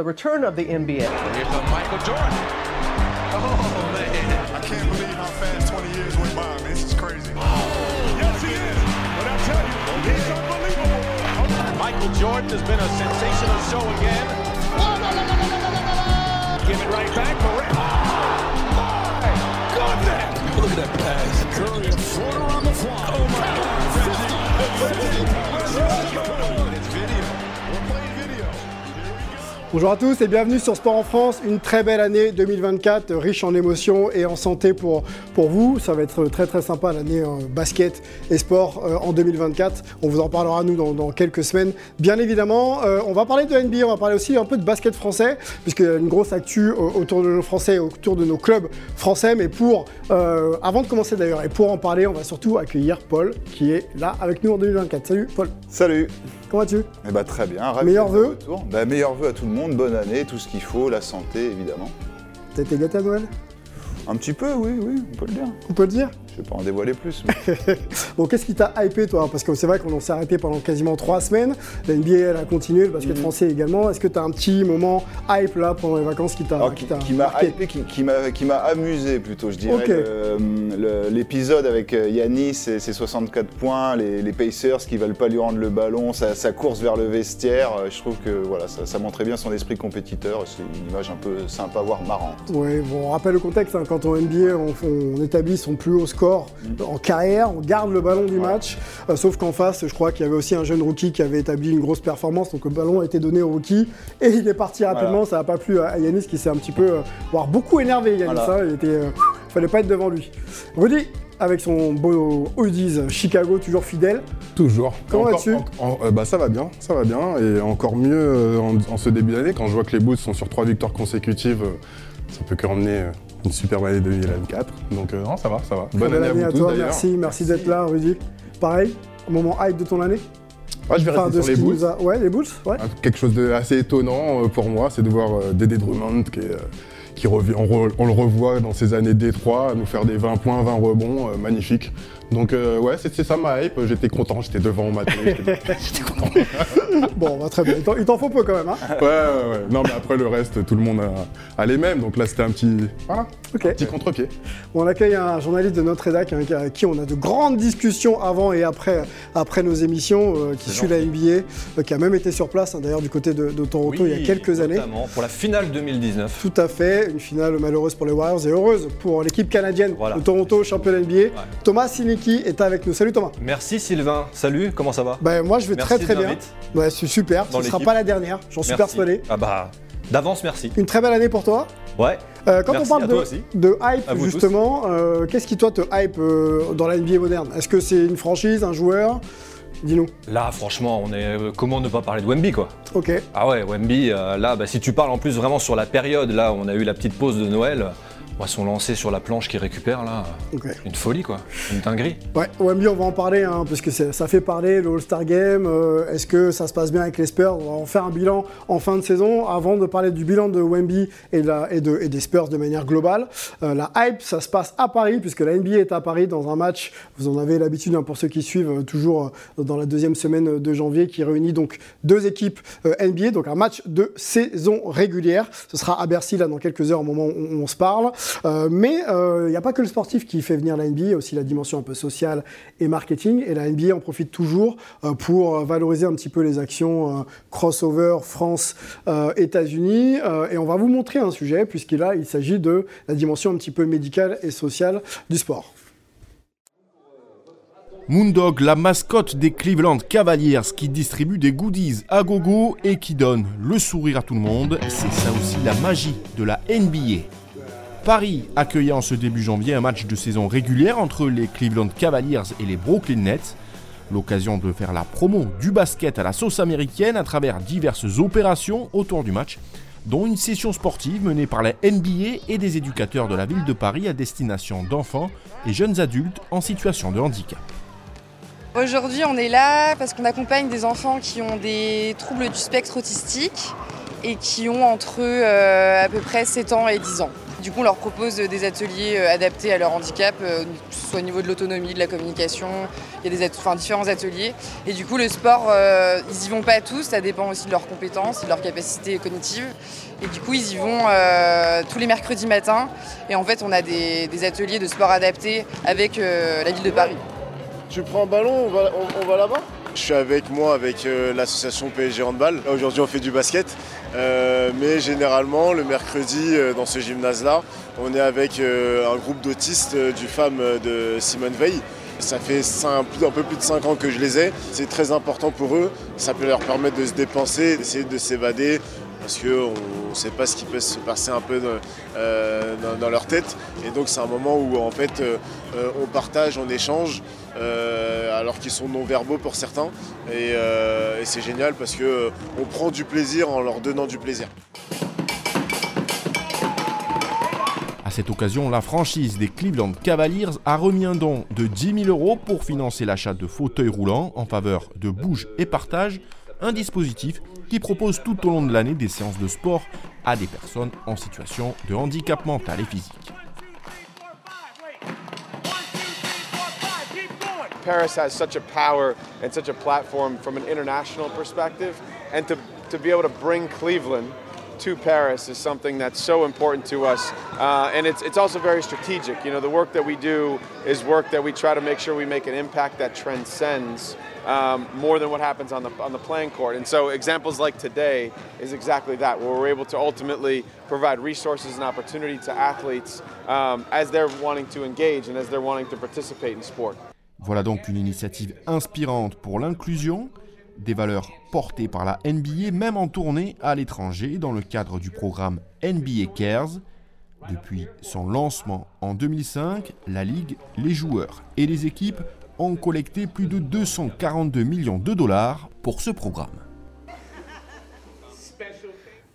The return of the NBA. Here's the Michael Jordan. Oh, man. I can't believe how fast 20 years went by, man. This is crazy. Yes, he is. But I tell you, he's unbelievable. Michael Jordan has been a sensational show again. Give it right back. Morant. Oh, my goodness. Look at that pass. Curry, a floater on the fly. Oh, my God. 50. 50. It's video. Bonjour à tous et bienvenue sur Sport en France. Une très belle année 2024, riche en émotions et en santé pour, pour vous. Ça va être très très sympa l'année euh, basket et sport euh, en 2024. On vous en parlera nous dans, quelques semaines. Bien évidemment, euh, on va parler de NBA, on va parler aussi un peu de basket français, puisqu'il y a une grosse actu autour de nos Français autour de nos clubs français. Mais pour, avant de commencer d'ailleurs, et pour en parler, on va surtout accueillir Paul qui est là avec nous en 2024. Salut Paul, Salut comment vas-tu? Eh ben, Très bien, ravi retour. Bah, meilleurs vœux à tout le monde, bonne année, tout ce qu'il faut, la santé évidemment. T'as été gâté à Noël? Un petit peu, oui, oui, on peut le dire. On peut le dire? Je vais pas en dévoiler plus. mais- Bon, qu'est-ce qui t'a hypé, toi Parce que c'est vrai qu'on s'est arrêté pendant quasiment trois semaines. La NBA, elle a continué, le basket français également. Est-ce que tu as un petit moment hype là pendant les vacances qui t'a qui m'a hypé, qui, qui m'a amusé plutôt, je dirais. L'épisode avec euh, Yanis et ses 64 points, les, les Pacers qui veulent pas lui rendre le ballon, sa, sa course vers le vestiaire, euh, je trouve que voilà, ça, ça montrait bien son esprit compétiteur. C'est une image un peu sympa, voire marrante. Ouais, bon, on rappelle le contexte. hein, quand en NBA, on, on établit son plus haut score en carrière, on garde le ballon du match. Euh, sauf qu'en face, je crois qu'il y avait aussi un jeune rookie qui avait établi une grosse performance. Donc le ballon a été donné au rookie et il est parti rapidement. Voilà. Ça n'a pas plu à Yanis qui s'est un petit peu, euh, voire beaucoup énervé. Yanis, Voilà. hein, il était, euh, fallait pas être devant lui. Rudy, avec son beau hoodies Chicago, toujours fidèle. Toujours. Comment vas-tu? euh, bah, Ça va bien, ça va bien. Et encore mieux euh, en, en ce début d'année, quand je vois que les Bulls sont sur trois victoires consécutives, euh, ça peut que ramener euh, une super année 2024. Donc euh, non, ça va, ça va. Bonne année belle à vous tous toi, merci, merci d'être là, Rudy. Pareil, moment hype de ton année Ouais, je vais Enfin, rester de sur ce les Bulls. a- Ouais, les Bulls, ouais. Quelque chose d'assez étonnant euh, pour moi, c'est de voir euh, Dédé Drummond qui, est, qui revient, on, re- on le revoit dans ses années D3, nous faire des 20 points, 20 rebonds, euh, magnifique. Donc euh, ouais, c'est ça ma hype, j'étais content, j'étais devant au matin, j'étais j'étais content. Bon, bah, très bien. Il t'en- faut peu quand même, hein Ouais, ouais, ouais. Non, mais après le reste, tout le monde a, a les mêmes. Donc là, c'était un petit, voilà, Ok. un petit contre-pied. Bon, on accueille un journaliste de notre rédac hein, qui- avec qui on a de grandes discussions avant et après, après nos émissions, euh, qui suit la NBA, euh, qui a même été sur place hein, d'ailleurs du côté de, de Toronto il y a quelques années. Notamment pour la finale 2019. Tout à fait, une finale malheureuse pour les Warriors et heureuse pour l'équipe canadienne Voilà. de Toronto, champion NBA. Thomas Est avec nous. Salut Thomas. Merci Sylvain. Salut, comment ça va? Ben, moi je vais Merci très très bien. Ouais, c'est super, Dans ce ne sera pas la dernière, j'en suis persuadé. Ah bah, d'avance, merci. Une très belle année pour toi. Ouais. Euh, quand Merci on parle de, hype, justement, euh, qu'est-ce qui toi te hype euh, dans la NBA moderne? Est-ce que c'est une franchise, un joueur? Dis-nous. Là, franchement, on est. Comment ne pas parler de Wemby, quoi? Ok. Ah ouais, Wemby, là, bah, si tu parles en plus vraiment sur la période, là, on a eu la petite pause de Noël. Moi, son lancé sur la planche qui récupère, là, une folie, quoi. Une dinguerie. Ouais, Wemby, on va en parler, hein, parce que ça fait parler le All-Star Game. euh, Est-ce que ça se passe bien avec les Spurs? On va en faire un bilan en fin de saison. Avant de parler du bilan de Wemby et, de la- et de- et des Spurs de manière globale, euh, la hype, ça se passe à Paris, puisque la NBA est à Paris dans un match, vous en avez l'habitude hein, pour ceux qui suivent, euh, toujours dans la deuxième semaine de janvier, qui réunit donc deux équipes NBA, donc un match de saison régulière. Ce sera à Bercy, là, dans quelques heures, au moment où on, on se parle. Euh, mais il n'y a pas que le sportif qui fait venir la NBA, il y a aussi la dimension un peu sociale et marketing. Et la NBA en profite toujours euh, pour euh, valoriser un petit peu les actions euh, crossover France-États-Unis. Euh, et on va vous montrer un sujet, puisqu'il s'agit de la dimension un petit peu médicale et sociale du sport. Moondog, la mascotte des Cleveland Cavaliers qui distribue des goodies à gogo et qui donne le sourire à tout le monde, c'est ça aussi la magie de la NBA. Paris accueillait en ce début janvier un match de saison régulière entre les Cleveland Cavaliers et les Brooklyn Nets. L'occasion de faire la promo du basket à la sauce américaine à travers diverses opérations autour du match, dont une session sportive menée par la NBA et des éducateurs de la ville de Paris à destination d'enfants et jeunes adultes en situation de handicap. Aujourd'hui, on est là parce qu'on accompagne des enfants qui ont des troubles du spectre autistique et qui ont entre euh, à peu près 7 ans et 10 ans. Du coup, on leur propose des ateliers euh, adaptés à leur handicap, euh, que ce soit au niveau de l'autonomie, de la communication. Il y a des différents ateliers. Et du coup, le sport, euh, ils y vont pas tous. Ça dépend aussi de leurs compétences de leurs capacités cognitives. Et du coup, ils y vont tous les mercredis matins. Et en fait, on a des, ateliers de sport adaptés avec la ville de Paris. Tu prends un ballon, on va là-bas? Je suis avec moi, avec euh, l'association PSG Handball. Aujourd'hui, on fait du basket. Euh, mais généralement, le mercredi, euh, dans ce gymnase-là, on est avec un groupe d'autistes du FAM de Simone Veil. Ça fait un peu plus de 5 ans que je les ai. C'est très important pour eux. Ça peut leur permettre de se dépenser, d'essayer de s'évader. Parce qu'on ne sait pas ce qui peut se passer un peu dans, euh, dans- leur tête. Et donc c'est un moment où en fait euh, euh, on partage, on échange, alors qu'ils sont non-verbaux pour certains. Et, et c'est génial parce qu'on prend du plaisir en leur donnant du plaisir. À cette occasion, la franchise des Cleveland Cavaliers a remis un don de 10 000 euros pour financer l'achat de fauteuils roulants en faveur de Bouge et Partage, un dispositif qui propose tout au long de l'année des séances de sport à des personnes en situation de handicap mental et physique. Paris has such a power and such a platform from an international perspective, and to, to be able to bring Cleveland to Paris is something that's so important to us. Uh, and it's, it's also very strategic. You know, the work that we do is work that we try to make sure we make an impact that transcends um, more than what happens on the, on the playing court. And so examples like today is exactly that, where we're able to ultimately provide resources and opportunity to athletes um, as they're wanting to engage and as they're wanting to participate in sport. Voilà donc une initiative inspirante pour l'inclusion, des valeurs portées par la NBA même en tournée à l'étranger dans le cadre du programme NBA Cares. Depuis son lancement en 2005, la Ligue, les joueurs et les équipes ont collecté plus de 242 millions de dollars pour ce programme.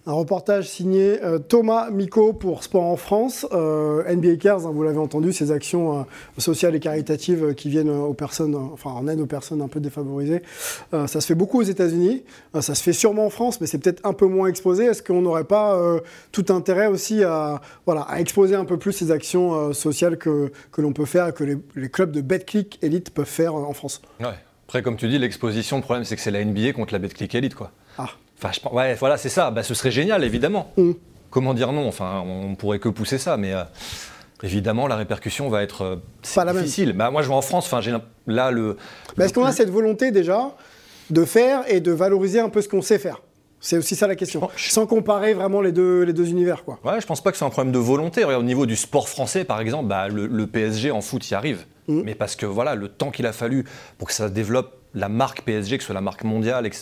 Un reportage signé euh, Thomas Miko pour Sport en France. Euh, NBA Cares, hein, vous l'avez entendu, ces actions euh, sociales et caritatives qui viennent aux personnes, enfin en aide aux personnes un peu défavorisées. Ça se fait beaucoup aux États-Unis. Ça se fait sûrement en France, mais c'est peut-être un peu moins exposé. Est-ce qu'on n'aurait pas tout intérêt aussi à, voilà, à exposer un peu plus ces actions sociales que, que l'on peut faire que les, les clubs de BetClick Elite peuvent faire en France? Ouais. Après, comme tu dis, l'exposition, le problème, c'est que c'est la NBA contre la BetClick Elite, quoi. Ah. Enfin, je pense- ouais, voilà, c'est ça. Bah, ce serait génial, évidemment. Mm. Comment dire non? Enfin, on pourrait que pousser ça, mais euh, évidemment, la répercussion va être euh, Pas la même. difficile. Bah, moi, je vais en France. Enfin, j'ai là le. Mais est-ce qu'on a cette volonté déjà de faire et de valoriser un peu ce qu'on sait faire? C'est aussi ça la question. Je- Sans comparer vraiment les deux, les deux univers. Quoi. Ouais, je pense pas que c'est un problème de volonté. Regarde, au niveau du sport français, par exemple, bah, le, le PSG en foot y arrive. Mm. Mais parce que voilà, le temps qu'il a fallu pour que ça développe la marque PSG, que ce soit la marque mondiale, et que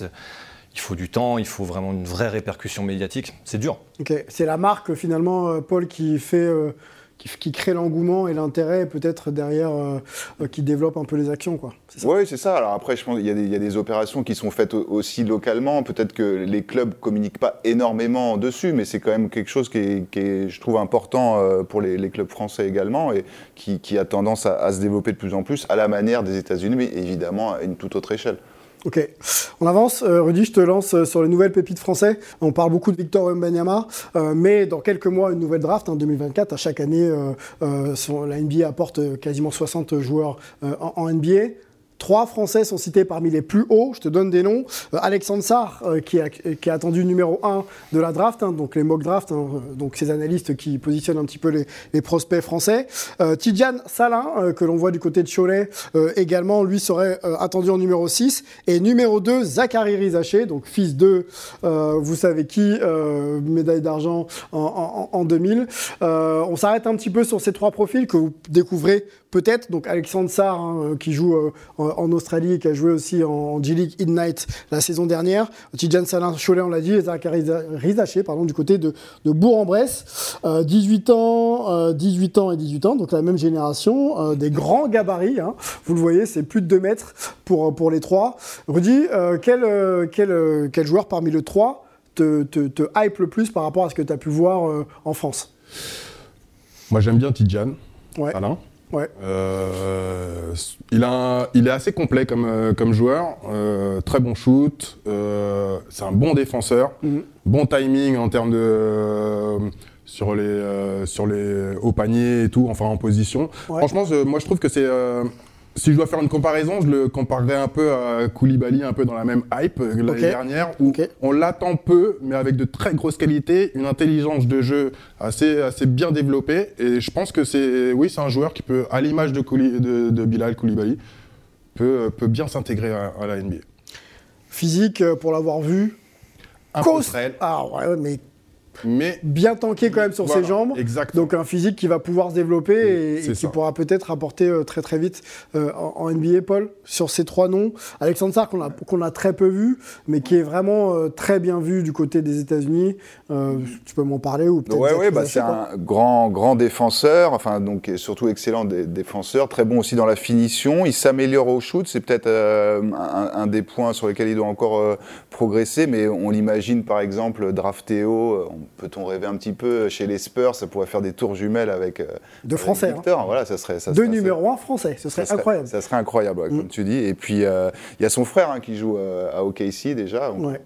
il faut du temps, il faut vraiment une vraie répercussion médiatique. C'est dur. Ok. C'est la marque finalement, euh, Paul, qui fait, euh, qui, qui crée l'engouement et l'intérêt, peut-être derrière, euh, euh, qui développe un peu les actions. Quoi. C'est ça Oui, c'est ça. Alors après, je pense qu'il y, a des- il y a des opérations qui sont faites au- aussi localement. Peut-être que les clubs communiquent pas énormément dessus, mais c'est quand même quelque chose qui est, qui est, je trouve, important pour les, les clubs français également et qui, qui a tendance à, à se développer de plus en plus à la manière des États-Unis, mais évidemment à une toute autre échelle. Ok, on avance. Euh, Rudy, je te lance euh, sur les nouvelles pépites français. On parle beaucoup de Victor Wembanyama, euh, mais dans quelques mois, une nouvelle draft, en 2024. À chaque année, la NBA apporte quasiment 60 joueurs en NBA. Trois Français sont cités parmi les plus hauts. Je te donne des noms. Euh, Alexandre Sarr, euh, qui, a- attendu numéro 1 de la draft, hein, donc les mock drafts, hein, euh, donc ces analystes qui positionnent un petit peu les, prospects français. Tidjane Salin, que l'on voit du côté de Cholet, également, lui serait attendu en numéro 6. Et numéro 2, Zachary Rizaché, donc fils de, vous savez qui, médaille d'argent en, en- en 2000. Euh, on s'arrête un petit peu sur ces trois profils que vous découvrez peut-être. Donc Alexandre Sarr, hein, qui joue euh, en, Australie et qui a joué aussi en, G-League Ignite la saison dernière. Tidjane Salin Cholet, on l'a dit, et Zachary Rizaché, pardon, du côté de, de Bourg-en-Bresse. Euh, 18 ans, euh, 18 ans et 18 ans, donc la même génération, euh, des grands gabarits. hein. Vous le voyez, c'est plus de 2 mètres pour, pour les trois. Rudy, euh, quel, euh, quel, euh, quel joueur parmi le 3 te, te, te hype le plus par rapport à ce que tu as pu voir euh, en France? Moi, j'aime bien Tidjane, Ouais. Alain. Ouais. Euh, il, a un- il est assez complet comme, euh, comme joueur, euh, très bon shoot, euh, c'est un bon défenseur, Mhm. bon timing en termes de, sur les, sur les hauts paniers et tout, enfin en position. Ouais. Franchement, moi je trouve que c'est. Si je dois faire une comparaison, je le comparerais un peu à Koulibaly, un peu dans la même hype euh, l'année dernière, où on l'attend peu, mais avec de très grosses qualités, une intelligence de jeu assez, assez bien développée. Et je pense que c'est, oui, c'est un joueur qui peut, à l'image de, Kouli- de, de Bilal Koulibaly, peut, peut bien s'intégrer à, à la NBA. Physique, euh, pour l'avoir vu. Un peu Cos- frêle, Ah ouais, mais mais bien tanké quand même sur Voilà, ses jambes. Donc un physique qui va pouvoir se développer et, et qui pourra peut-être apporter euh, très très vite euh, en, en NBA, Paul. Sur ces trois noms, Alexandre Sarr qu'on a, qu'on a très peu vu, mais qui est vraiment euh, très bien vu du côté des États-Unis. Euh, tu peux m'en parler ou peut-être Ouais, Zach ouais, bah, c'est un grand, grand défenseur, enfin donc surtout excellent dé- défenseur, très bon aussi dans la finition. Il s'améliore au shoot, c'est peut-être euh, un, un des points sur lesquels il doit encore euh, progresser, mais on l'imagine par exemple drafté haut. Peut-on rêver un petit peu chez les Spurs, ça pourrait faire des tours jumelles avec euh, De avec Français, hein. Voilà, ça serait ça Deux numéros un français, ce serait ça serait- incroyable. Ça serait incroyable, ouais, Mm. comme tu dis. Et puis, euh, il y a son frère hein, qui joue euh, à OKC déjà. donc- Ouais.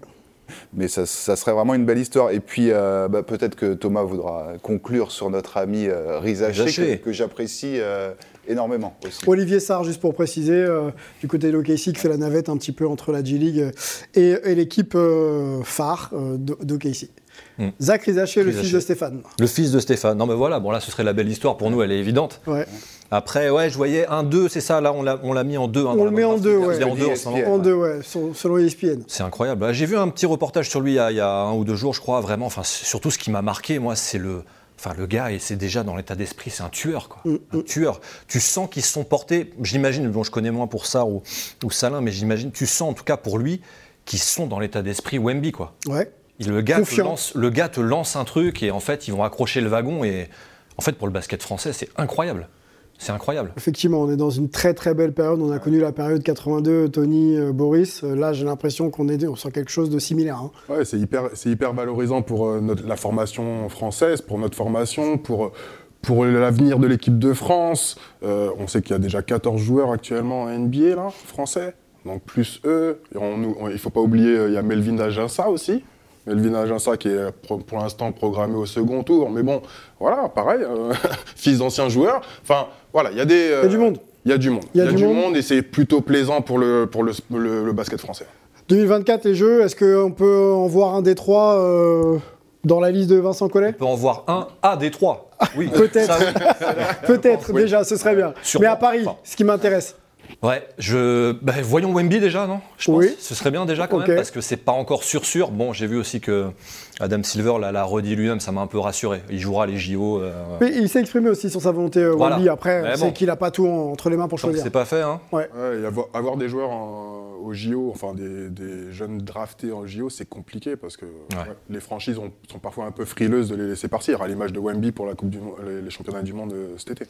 Mais ça, ça serait vraiment une belle histoire. Et puis, euh, bah, peut-être que Thomas voudra conclure sur notre ami euh, Rizaché, que, que j'apprécie euh, énormément aussi. Olivier Sarr, juste pour préciser, euh, du côté de l'OKC, qui fait la navette un petit peu entre la G-League et, et l'équipe euh, phare euh, d'O- d'OKC. Hmm. Zach Rizaché, le fils de Stéphane. Le fils de Stéphane. Non, mais voilà, bon là, ce serait la belle histoire pour nous, elle est évidente. Ouais. Après, ouais, je voyais un 2, c'est ça, là, on l'a mis en 2. On le met en deux, ouais. Il est en deux en deux, ouais, selon ESPN. C'est incroyable. J'ai vu un petit reportage sur lui il y, a, il y a un ou deux jours, je crois, vraiment. Enfin, surtout, ce qui m'a marqué, moi, c'est le. Enfin, le gars, et c'est déjà dans l'état d'esprit, c'est un tueur, quoi. Mm, Un tueur. Tu sens qu'ils se sont portés, j'imagine, bon, je connais moins pour ça ou, ou Salin, mais j'imagine, tu sens en tout cas pour lui, qu'ils sont dans l'état d'esprit Wemby, quoi. Ouais. Il- Le gars, te lance, le gars te lance un truc et en fait, ils vont accrocher le wagon. Et en fait, pour le basket français, c'est incroyable. C'est incroyable. Effectivement, on est dans une très très belle période. On a connu la période 82, Tony, euh, Boris. Euh, Là, j'ai l'impression qu'on est on sent quelque chose de similaire. hein. Ouais, c'est hyper, c'est hyper valorisant pour euh, notre- la formation française, pour notre formation, pour, pour l'avenir de l'équipe de France. Euh, on sait qu'il y a déjà 14 joueurs actuellement en NBA, là, français. Donc plus eux. Et on nous- on- il ne faut pas oublier, il y a Melvin Aginsa aussi. Melvin Aginsa qui est pro- pour l'instant programmé au second tour. Mais bon, voilà, pareil, euh, fils d'anciens joueurs. Enfin, voilà, il y a des... Il y a du monde. Il y a du monde. Il y a du monde. et c'est plutôt plaisant pour le, pour le, le- le basket français. 2024, les Jeux, est-ce qu'on peut en voir un des trois euh, dans la liste de Vincent Collet? On peut en voir un à Détroit. Oui, Peut-être. Peut-être, déjà, ce serait bien. Sûrement. Mais à Paris, Enfin. ce qui m'intéresse. Ouais, je. bah, voyons Wemby déjà, non? Je pense. Oui. Ce serait bien déjà quand même, parce que c'est pas encore sûr sûr. Bon, j'ai vu aussi que Adam Silver l'a redit lui-même, ça m'a un peu rassuré. Il jouera les JO. euh, Mais il s'est exprimé aussi sur sa volonté, euh, Voilà. Wemby. Après, c'est bon. qu'il n'a pas tout en- entre les mains pour choisir. c'est pas fait, hein. Ouais, avoir, avoir des joueurs en- au JO, enfin des, des jeunes draftés en JO, c'est compliqué parce que ouais, les franchises ont- sont parfois un peu frileuses de les laisser partir, à l'image de Wemby pour la coupe du, les, les championnats du monde euh, cet été.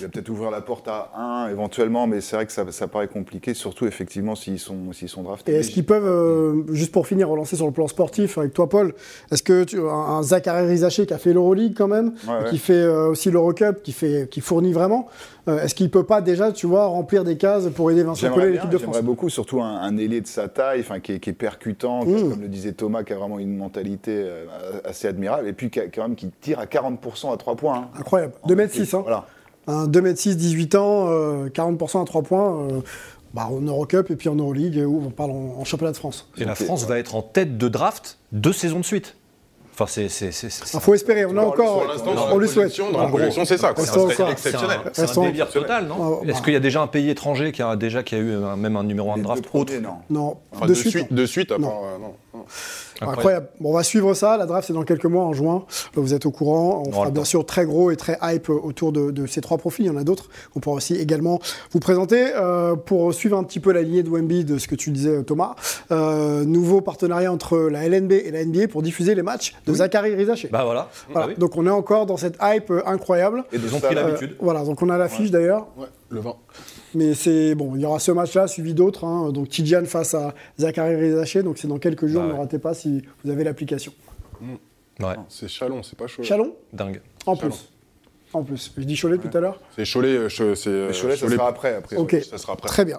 Il va peut-être ouvrir la porte à un éventuellement, mais c'est vrai que ça, ça paraît compliqué, surtout effectivement s'ils sont, s'ils sont draftés. Et est-ce qu'ils peuvent, euh, juste pour finir, relancer sur le plan sportif avec toi, Paul Est-ce que tu, un, un Zachary Rizaché qui a fait l'Euroleague quand même, Ouais, ouais. qui fait euh, aussi l'Eurocup, qui, fait, qui fournit vraiment, euh, est-ce qu'il peut pas déjà, tu vois, remplir des cases pour aider Vincent Collet l'équipe de France J'aimerais beaucoup, surtout un, un ailier de sa taille, enfin, qui, est, qui est percutant, qui- Mm. comme le disait Thomas, qui a vraiment une mentalité euh, assez admirable, et puis quand même qui tire à 40% à 3 points. hein. Incroyable. 2m6, hein. Voilà. Un 2m6, 18 ans, euh, 40% à 3 points. euh, bah, en Eurocup et puis en Euroleague, où on parle en, en championnat de France. Et la France va être en tête de draft deux saisons de suite. Enfin, c'est. c'est- c'est- c'est- Il faut espérer, on a encore. On le souhaite. dans la projection, c'est ça. encore. exceptionnel. C'est un, délire total, non Ah, bah. Est-ce qu'il y a déjà un pays étranger qui a déjà qui a eu un- même un numéro 1 Les de draft autre non. Non, Enfin, de, suite. non. de suite, à Non. part, euh, non, Incroyable. Bon, on va suivre ça. La draft, c'est dans quelques mois, en juin. Euh, Vous êtes au courant. On fera bien sûr très gros et très hype euh, autour de, de ces trois profils. Il y en a d'autres qu'on pourra aussi également vous présenter. Euh, pour suivre un petit peu la lignée de Wemby, de ce que tu disais, Thomas, euh, nouveau partenariat entre la LNB et la NBA pour diffuser les matchs de Zachary Rizaché. Bah voilà. Voilà. Bah oui. Donc on est encore dans cette hype incroyable. Et Ils ont pris l'habitude. Voilà, donc on a l'affiche d'ailleurs. Ouais, le vent. Mais c'est bon, il y aura ce match-là suivi d'autres. hein. donc Tidjane face à Zachary Rizaché. Donc c'est dans quelques jours. Bah ne ratez pas si vous avez l'application. Ouais, C'est Chalon, c'est pas chaud. Chalon? Dingue. En Chalon. plus. en plus. Je dis Cholet tout à l'heure C'est Cholet, euh, c'est. euh, Mais Cholet, ça sera après. après. Ok, Ça sera après. très bien.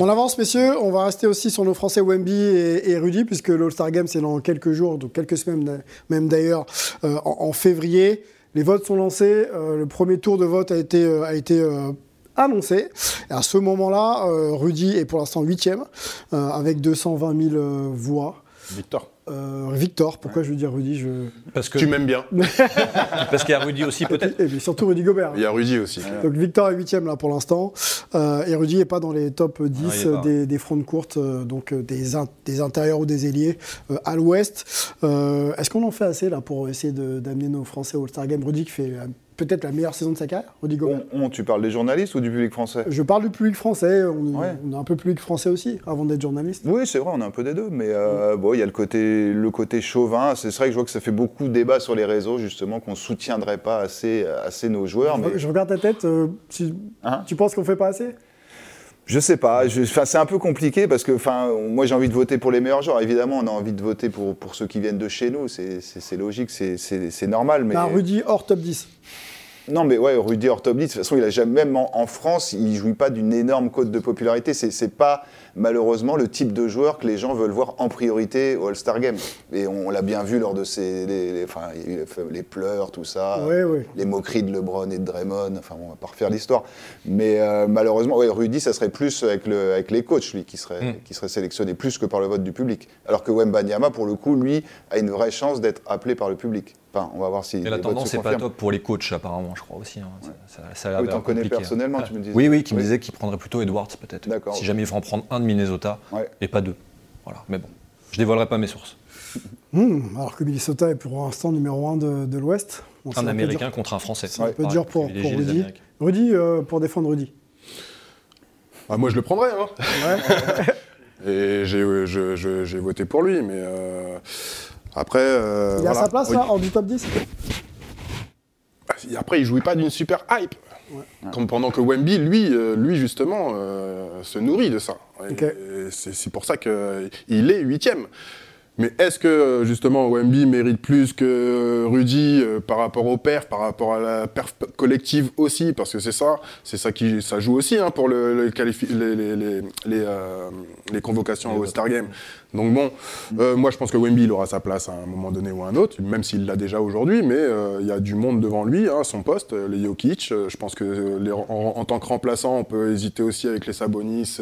On avance, messieurs. On va rester aussi sur nos Français Wemby et, et Rudy, puisque l'All-Star Game, c'est dans quelques jours, donc quelques semaines même d'ailleurs, euh, en, en février. Les votes sont lancés. euh, le premier tour de vote a été, euh, a été euh, annoncé. Et à ce moment-là, euh, Rudy est pour l'instant huitième, euh, avec 220 000 euh, voix. Victor. Euh, Victor, pourquoi je veux dire Rudy je... Parce que Tu m'aimes bien. parce qu'il y a Rudy aussi peut-être. Et puis surtout Rudy Gobert. Il y a Rudy aussi. Donc Victor est huitième là pour l'instant. Euh, et Rudy n'est pas dans les top 10 il est pas. des, des fronts de courte, euh, donc des, in- des intérieurs ou des ailiers euh, à l'ouest. Euh, Est-ce qu'on en fait assez là pour essayer de- d'amener nos Français au All-Star Game? Rudy qui fait euh, peut-être la meilleure saison de sa carrière, Rudy Gobert. On, on- tu parles des journalistes ou du public français? Je parle du public français, on, Ouais. on a un peu public français aussi avant d'être journaliste. Oui, c'est vrai, on a un peu des deux, mais euh, bon, il y a le côté, le côté chauvin. C'est vrai que je vois que ça fait beaucoup de débats sur les réseaux, justement, qu'on soutiendrait pas assez, assez nos joueurs. Je- Mais Je regarde ta tête, euh, tu, Hein? tu penses qu'on fait pas assez? Je sais pas. c'est un peu compliqué parce que, enfin, moi, j'ai envie de voter pour les meilleurs joueurs. Évidemment, on a envie de voter pour, pour ceux qui viennent de chez nous. C'est logique, c'est normal. Mais Bah, Rudy hors top 10. Non, mais ouais, Rudy Ortoblit, de toute façon, il a jamais, même en, France, il jouit pas d'une énorme cote de popularité. C'est pas, malheureusement, le type de joueur que les gens veulent voir en priorité au All-Star Game. Et on, l'a bien vu lors de ces. Les, les- enfin, il y a eu les, pleurs, tout ça. Ouais, ouais. Les moqueries de LeBron et de Draymond. Enfin, on va pas refaire l'histoire. Mais euh, malheureusement, ouais, Rudy, ça serait plus avec, le, avec les coachs, lui, qui serait, Mm. qui serait sélectionné plus que par le vote du public. Alors que Wembanyama, pour le coup, lui, a une vraie chance d'être appelé par le public. Enfin, on va voir si. Et la tendance n'est pas top pour les coachs apparemment, je crois aussi. hein. Ça, ça- ça a l'air Ah oui, t'en connais compliqué, hein. personnellement, tu me disais. Oui, oui, qui me Oui. disait qu'il prendrait plutôt Edwards peut-être. D'accord. Si jamais il faut en prendre un de Minnesota Ouais. et pas deux. Voilà, mais bon, je dévoilerai pas mes sources. Hmm, alors que Minnesota est pour l'instant numéro 1 de, de l'Ouest. Bon, c'est Un Américain dur. contre un Français. C'est un peu dur pour, Rudy. Rudy, euh, pour défendre Rudy. Ah, moi, je le prendrais. Hein. Et j'ai je- je- j'ai voté pour lui, mais euh, après. euh, Il est à voilà. sa place Oui. là, hors du top 10 Et Après, il jouait pas d'une super hype. Comme pendant que Wemby, lui, euh, lui justement, euh, se nourrit de ça. Et C'est pour ça qu'il est huitième. Mais est-ce que justement Wemby mérite plus que Rudy euh, par rapport au perf, par rapport à la perf collective aussi? Parce que c'est ça, c'est ça qui ça joue aussi hein, pour le, le qualifi- les, les, les, les, euh, les convocations au Star Game. Donc bon, euh, moi je pense que Wemby il aura sa place à un moment donné ou à un autre, même s'il l'a déjà aujourd'hui, mais euh, il y a du monde devant lui, hein, son poste, euh, les Jokic. euh, je pense que les- en, en tant que remplaçant, on peut hésiter aussi avec les Sabonis.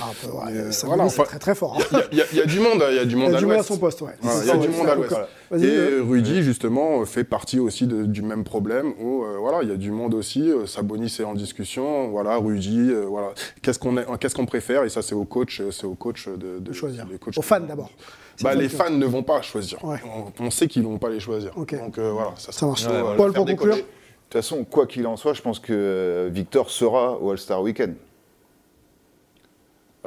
Ah, ouais, c'est très très fort. hein. il y, a- il y a du monde, il y a du monde Il y a à du monde à l'ouest. son poste, ouais. Il y a ça, du ouais, monde à l'ouest. Et Rudy, justement, fait partie aussi de- du même problème où, euh, voilà, il y a du monde aussi. euh, Sabonis est en discussion. Voilà, Rudy, euh, voilà. Qu'est-ce qu'on est- qu'est-ce qu'on préfère? Et ça, c'est au coach, c'est au coach de, de choisir. les coachs Aux fans d'abord. Bah, le les fan fans ne vont pas choisir. Ouais. On, on sait qu'ils ne vont pas les choisir. Donc euh, voilà, ça, Ça marche. Paul, pour conclure. De toute façon, quoi qu'il en soit, je pense que Victor sera au All-Star Weekend.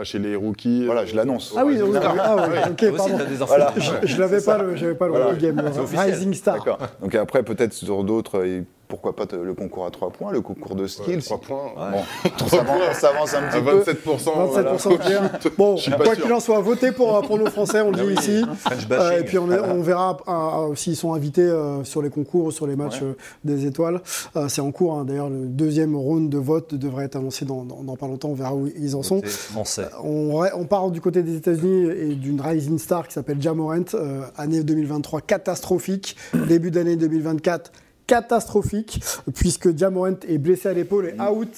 Chez les rookies. Voilà, euh, je l'annonce. Ah oui, ah, ah ouais, ok, Toi aussi, pardon. des. Voilà. Je, l'avais pas le, j'avais pas le Voilà. game, officiel. Rising Star. Donc après, peut-être sur d'autres, euh, pourquoi pas te- le concours à 3 points, le concours de Ouais, skills. trois points. Bon, on s'avance- un À petit peu. 27%. 27% de Pierre. Bon, quoi qu'il en soit, votez pour, pour nos Français, on le dit ici. Euh, et puis on, est- on verra euh, euh, s'ils sont invités euh, sur les concours ou sur les matchs euh, des étoiles. Euh, c'est en cours, hein. d'ailleurs le deuxième round de vote devrait être annoncé dans, dans- dans pas longtemps, on verra où ils en sont. Français. On, on part du côté des États-Unis et d'une rising star qui s'appelle Jamorant, euh, année 2023 catastrophique, début d'année 2024 catastrophique, puisque Jamorant est blessé à l'épaule et out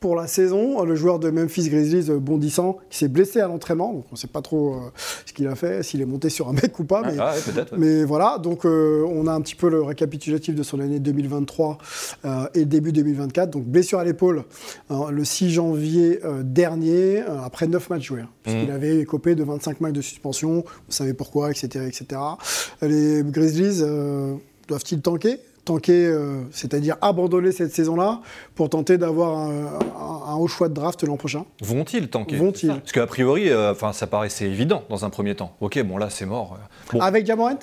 pour la saison. Le joueur de Memphis Grizzlies euh, bondissant qui s'est blessé à l'entraînement, donc on ne sait pas trop euh, ce qu'il a fait, s'il est monté sur un mec ou pas. mais- Ah, ouais, mais voilà, donc euh, on a un petit peu le récapitulatif de son année 2023 euh, et début 2024. Donc blessure à l'épaule euh, le 6 janvier dernier, après 9 matchs joués. hein, puisqu'il Mhm. avait écopé de 25 matchs de suspension, on savait pourquoi, etc. etc. Les Grizzlies doivent-ils tanker? Tanker, euh, c'est-à-dire abandonner cette saison-là pour tenter d'avoir un, un- un haut choix de draft l'an prochain. Vont-ils tanker? Vont-ils Parce qu'a priori, euh, enfin, ça paraissait évident dans un premier temps. Ok, bon là c'est mort. Bon, Avec Jamorant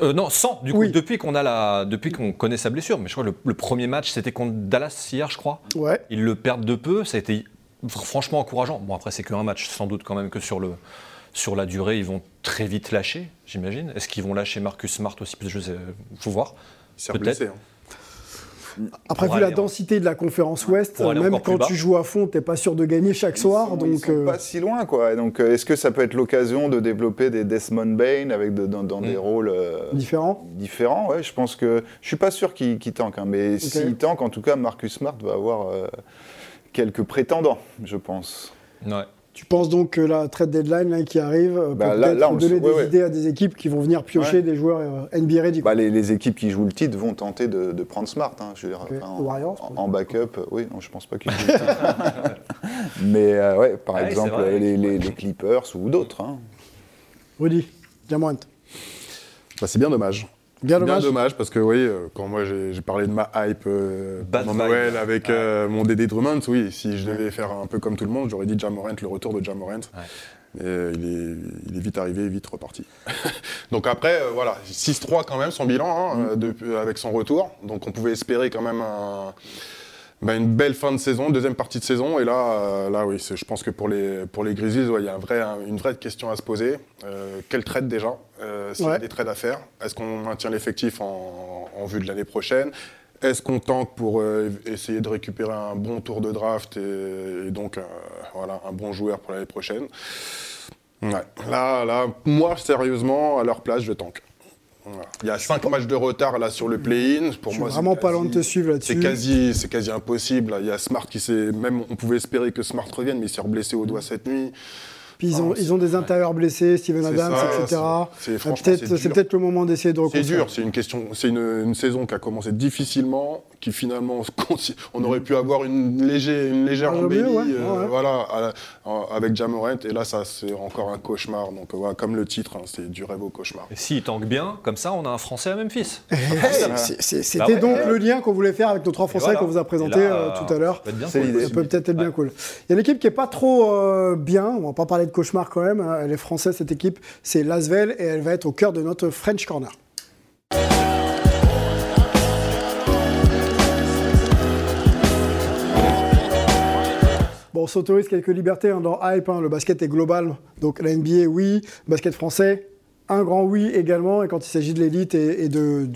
euh, non, sans. Du coup, Oui. depuis qu'on a la, depuis qu'on connaît sa blessure, mais je crois que le, le premier match c'était contre Dallas hier, je crois. Ouais. Ils le perdent de peu. Ça a été fr- franchement encourageant. Bon après c'est qu'un match, sans doute quand même que sur le sur la durée ils vont très vite lâcher, j'imagine. Est-ce qu'ils vont lâcher Marcus Smart aussi? Je sais, faut voir. Il s'est blessé. hein. Après, vu la en- densité de la conférence Ouest, même quand tu joues à fond, t'es pas sûr de gagner chaque soir. Sont- donc, ils sont euh, pas si loin, quoi. Donc, euh, est-ce que ça peut être l'occasion de développer des Desmond Bain avec de- dans, dans des Mm. rôles euh, différent. différents? Ouais, je pense que je suis pas sûr qu'il qu'il tank, hein, mais s'il tank, en tout cas, Marcus Smart va avoir euh, quelques prétendants, je pense. Ouais. Tu penses donc que la trade deadline là, qui arrive euh, peut Bah, là- peut-être là, on le donner des ouais, ouais. idées à des équipes qui vont venir piocher Ouais. des joueurs euh, NBA ready. Bah, les, les équipes qui jouent le titre vont tenter de, de prendre Smart. hein, je veux dire, Les Warriors, en, en backup, euh, oui, non, je pense pas qu'ils jouent le titre. Mais euh, ouais, par c'est exemple, vrai. les, les- les Clippers ou d'autres. hein. Rudy, Diamant. Bah, c'est bien dommage. Bien Bien dommage. dommage parce que oui, euh, quand moi j'ai parlé de ma hype euh, pendant. Noël avec euh, mon Dédé Drummond, oui, si je devais faire un peu comme tout le monde, j'aurais dit Jamorant, le retour de Jamorant. Mais euh, il, est, il est vite arrivé, vite reparti. Donc après, euh, voilà, 6-3 quand même son bilan hein, depuis- avec son retour. Donc on pouvait espérer quand même un- bah, une belle fin de saison, deuxième partie de saison. Et là, euh, là oui, je pense que pour les, pour les Grizzlies, ouais, il y a un vrai, un- une vraie question à se poser. Euh, quel trade déjà euh, S'il y a des trades à faire, est-ce qu'on maintient l'effectif en, en vue de l'année prochaine? Est-ce qu'on tente pour essayer de récupérer un bon tour de draft et, et donc voilà, un bon joueur pour l'année prochaine? Ouais. Là, là, moi, sérieusement, à leur place, je tank. Il y a 5 matchs de retard là sur le play-in. Pour Je suis moi, c'est vraiment pas loin de te suivre là-dessus. C'est quasi, c'est quasi impossible. Il y a Smart qui s'est. Même on pouvait espérer que Smart revienne, mais il s'est reblessé au doigt cette nuit. Puis ils ont, Ah, ils ont des intérieurs blessés, Steven C'est Adams, ça, etc. c'est- c'est- Euh, peut-être- c'est C'est le moment d'essayer de C'est reconstruire. dur, c'est une question, c'est une, une saison qui a commencé difficilement, qui finalement, on aurait pu avoir une, léger, une légère Ah, mieux, embellie, ouais, euh, ouais. voilà, à- à- avec Jamorant, et là, ça, c'est encore un cauchemar. Donc, voilà, comme le titre, hein, c'est du rêve au cauchemar. Et s'il tank bien, comme ça, on a un Français à Memphis. C'est- C'était Bah ouais. donc le lien qu'on voulait faire avec nos trois Français voilà. qu'on vous a Et présenté là, euh, tout à l'heure. ça C'est l'idée. Peut peut-être être bien cool. Il y a une équipe qui est pas trop euh, bien, on va pas parler de cauchemar quand même, hein. elle est française cette équipe, c'est Lasvel et elle va être au cœur de notre French Corner. Bon, on s'autorise quelques libertés hein, dans Hype, hein. le basket est global, donc la NBA oui, basket français un grand oui également, et quand il s'agit de l'élite et, de,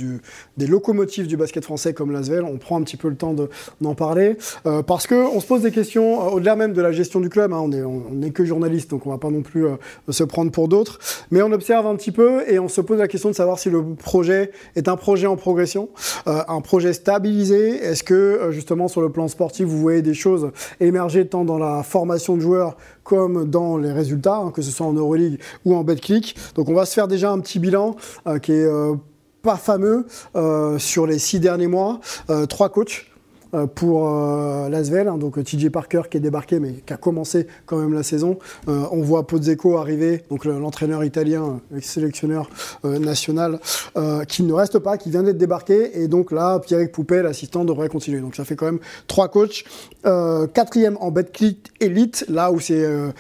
des locomotives du basket français comme l'Asvel, on prend un petit peu le temps de- d'en parler, euh, parce qu'on se pose des questions, euh, au-delà même de la gestion du club, hein, on n'est on, que journaliste, donc on va pas non plus euh, se prendre pour d'autres, mais on observe un petit peu et on se pose la question de savoir si le projet est un projet en progression, un projet stabilisé, est-ce que justement sur le plan sportif, vous voyez des choses émerger tant dans la formation de joueurs comme dans les résultats, hein, que ce soit en Euroleague ou en BetClick. Donc on va se faire déjà un petit bilan euh, qui est euh, pas fameux euh, sur les six derniers mois. Trois coachs. Euh, Pour euh, Lasvel, hein, donc TJ Parker qui est débarqué mais qui a commencé quand même la saison. Euh, on voit Pozzeco arriver, donc le- l'entraîneur italien, le sélectionneur euh, national, euh, qui ne reste pas, qui vient d'être débarqué. Et donc là, Pierrick Poupet, l'assistant, devrait continuer. Donc ça fait quand même trois coachs. Euh, quatrième en BetClick Elite, là où c'est euh,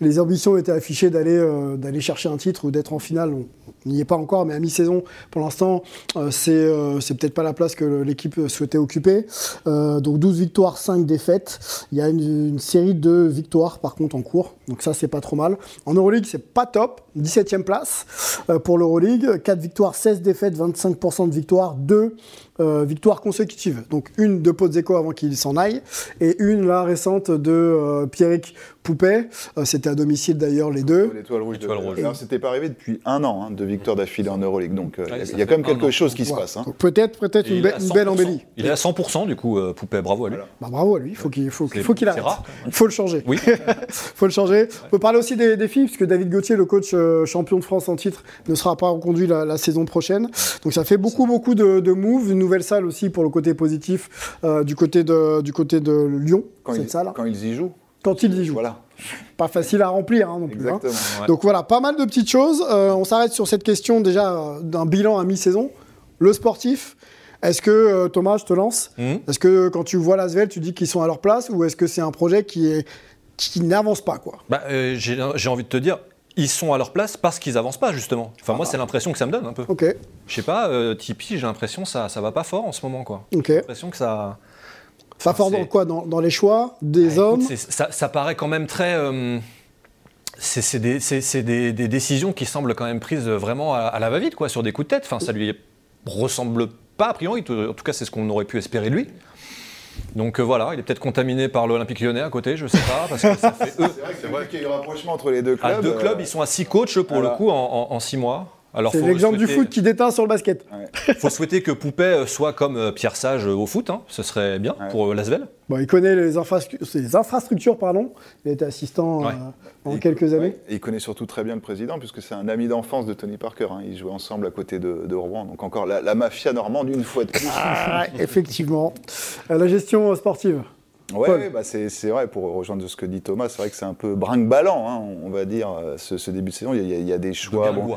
les ambitions étaient affichées d'aller euh, d'aller chercher un titre ou d'être en finale. On n'y est pas encore, mais à mi-saison, pour l'instant, euh, c'est euh, c'est peut-être pas la place que l'équipe souhaitait occuper. Donc 12 victoires, 5 défaites. Il y a une, série de victoires par contre en cours, donc ça c'est pas trop mal. En Euroleague, c'est pas top, 17e place pour l'Euroleague. 4 victoires, 16 défaites, 25% de victoires, 2 euh, victoires consécutives. Donc une de Pozzeco avant qu'il s'en aille, et une là récente de euh, Pierrick Poupet. Euh, C'était à domicile d'ailleurs les deux. L'étoile rouge. L'étoile rouge. Alors, c'était pas arrivé depuis un an hein, de victoire d'affilée en Euroleague. Donc, euh, il y a- Ouais, y quand même quelque an. chose qui se passe. hein. Donc peut-être peut-être une, be- belle 100%. embellie. Il est à 100% du coup, euh, Poupée, bravo à lui. Bah, bravo à lui, il faut qu'il faut, faut qu'il c'est arrête. rare. Il faut le changer. Oui. faut le changer. On peut parler aussi des, des filles, puisque David Gauthier, le coach euh, champion de France en titre, ne sera pas reconduit la, la saison prochaine. Donc ça fait beaucoup, beaucoup de, de moves. Une nouvelle salle aussi pour le côté positif euh, du, côté de, du côté de Lyon, Quand, cette ils, salle. quand ils y jouent. Quand ils y jouent. Voilà. Pas facile à remplir hein, non plus. hein. Ouais. Donc voilà, pas mal de petites choses. Euh, on s'arrête sur cette question déjà euh, d'un bilan à mi-saison. Le sportif, est-ce que, euh, Thomas, je te lance, Mhm. est-ce que quand tu vois l'Asvel, tu dis qu'ils sont à leur place ou est-ce que c'est un projet qui, est, qui n'avance pas quoi? Bah, euh, J'ai j'ai envie de te dire, ils sont à leur place parce qu'ils avancent pas justement. Enfin moi c'est l'impression que ça me donne un peu. Ok, Je sais pas, euh, Tipeee, j'ai l'impression que ça, ça va pas fort en ce moment quoi. ok. J'ai l'impression que ça... Pas fort c'est- dans quoi? Dans, dans les choix? Des Ah, hommes? écoute, ça, ça paraît quand même très... euh, c'est des, des- des décisions qui semblent quand même prises vraiment à, à la va-vite, quoi, sur des coups de tête. Enfin, ça lui ressemble pas a priori, en tout cas c'est ce qu'on aurait pu espérer de lui. Donc euh, voilà, il est peut-être contaminé par l'Olympique lyonnais à côté, je sais pas, parce que ça fait eux. C'est vrai qu'il y a eu un rapprochement entre les deux clubs. À deux clubs, ils sont à six coachs pour voilà. le coup en, en- en six mois. C'est l'exemple du foot qui déteint sur le basket. ouais. faut souhaiter que Poupet euh, soit comme euh, Pierre Sage euh, au foot, hein. ce serait bien Ouais. pour Lasvel. Bon, il connaît les, infrastru- les infrastructures, pardon. Il a été assistant Ouais. euh, en Il- quelques années. et il connaît surtout très bien le président, puisque c'est un ami d'enfance de Tony Parker. hein. Ils jouaient ensemble à côté de, de Rouen. Donc encore la, la mafia normande une fois de plus. Ah, effectivement. La gestion sportive. Ouais, bah c'est vrai, pour rejoindre ce que dit Thomas, c'est vrai que c'est un peu brinque-ballant, hein, on va dire, ce, ce début de saison. Il y a, il y a des choix. bon,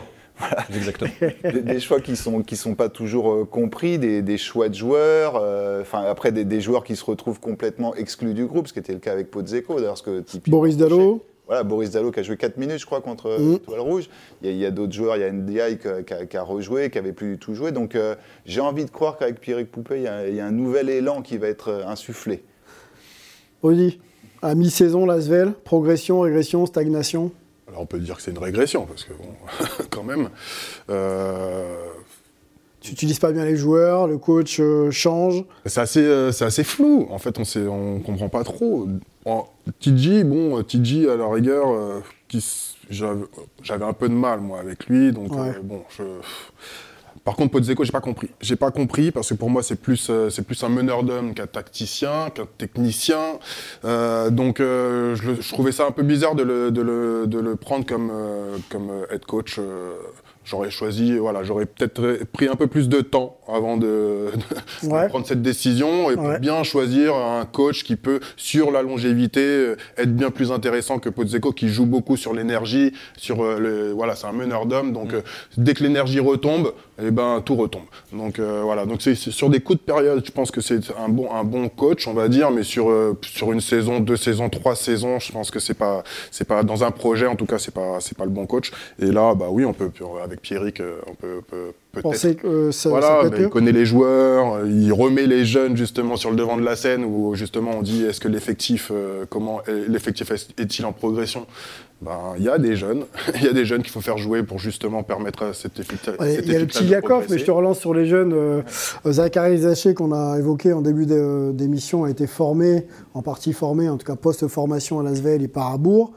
Exactement. des, des choix qui sont qui sont pas toujours euh, compris, des, des choix de joueurs, euh, enfin après des, des joueurs qui se retrouvent complètement exclus du groupe, ce qui était le cas avec Pozzecco, d'ailleurs, ce que typiquement, Boris Dallo. Voilà, Boris Dallo qui a joué 4 minutes, je crois, contre euh, Mm. l'Étoile Rouge. Il y a, d'autres joueurs, il y a Ndiaye qui, a- qui a, qui a rejoué, qui avait plus du tout joué. Donc euh, j'ai envie de croire qu'avec Pierrick Poupet, il y, a, il y a un nouvel élan qui va être insufflé. Oli, à mi-saison, Lasvel, progression, régression, stagnation. Alors on peut dire que c'est une régression, parce que bon, quand même. euh, Tu n'utilises pas bien les joueurs, le coach euh, change. c'est assez, euh, c'est assez flou. En fait, on on comprend pas trop. En, TG, bon, TG à la rigueur, j'avais un peu de mal moi avec lui, donc Ouais. bon, je. Par contre, Pozzecco, j'ai pas compris. J'ai pas compris parce que pour moi, c'est plus, euh, c'est plus un meneur d'hommes qu'un tacticien, qu'un technicien. Euh, donc, euh, je, trouvais ça un peu bizarre de le, de le, de le prendre comme, comme head coach. J'aurais choisi, voilà, j'aurais peut-être pris un peu plus de temps avant de, de Ouais. prendre cette décision et pour Ouais. bien choisir un coach qui peut, sur la longévité, être bien plus intéressant que Pozzecco qui joue beaucoup sur l'énergie, sur le, voilà, c'est un meneur d'hommes, donc euh, dès que l'énergie retombe, eh ben tout retombe. Donc euh, voilà, donc c'est sur des coups de période, je pense que c'est un bon, un bon coach, on va dire, mais sur euh, sur une saison, deux saisons, trois saisons, je pense que c'est pas c'est pas dans un projet, en tout cas, c'est pas c'est pas le bon coach. Et là, bah oui, on peut avec Pierrick, euh, on peut, peut peut-être Pensez que ça, ça voilà, peut être il connaît les joueurs, il remet les jeunes justement sur le devant de la scène où justement on dit est-ce que l'effectif euh, comment l'effectif est- est-il en progression? Ben il y a des jeunes, il y a des jeunes qu'il faut faire jouer pour justement permettre à cet effectif. Ouais, cet Il y a le petit Yakov, mais je te relance sur les jeunes. Euh, Zachary Zaché, qu'on a évoqué en début d'émission, a été formé, en partie formé, en tout cas post-formation à Lasvel, il part à Bourg.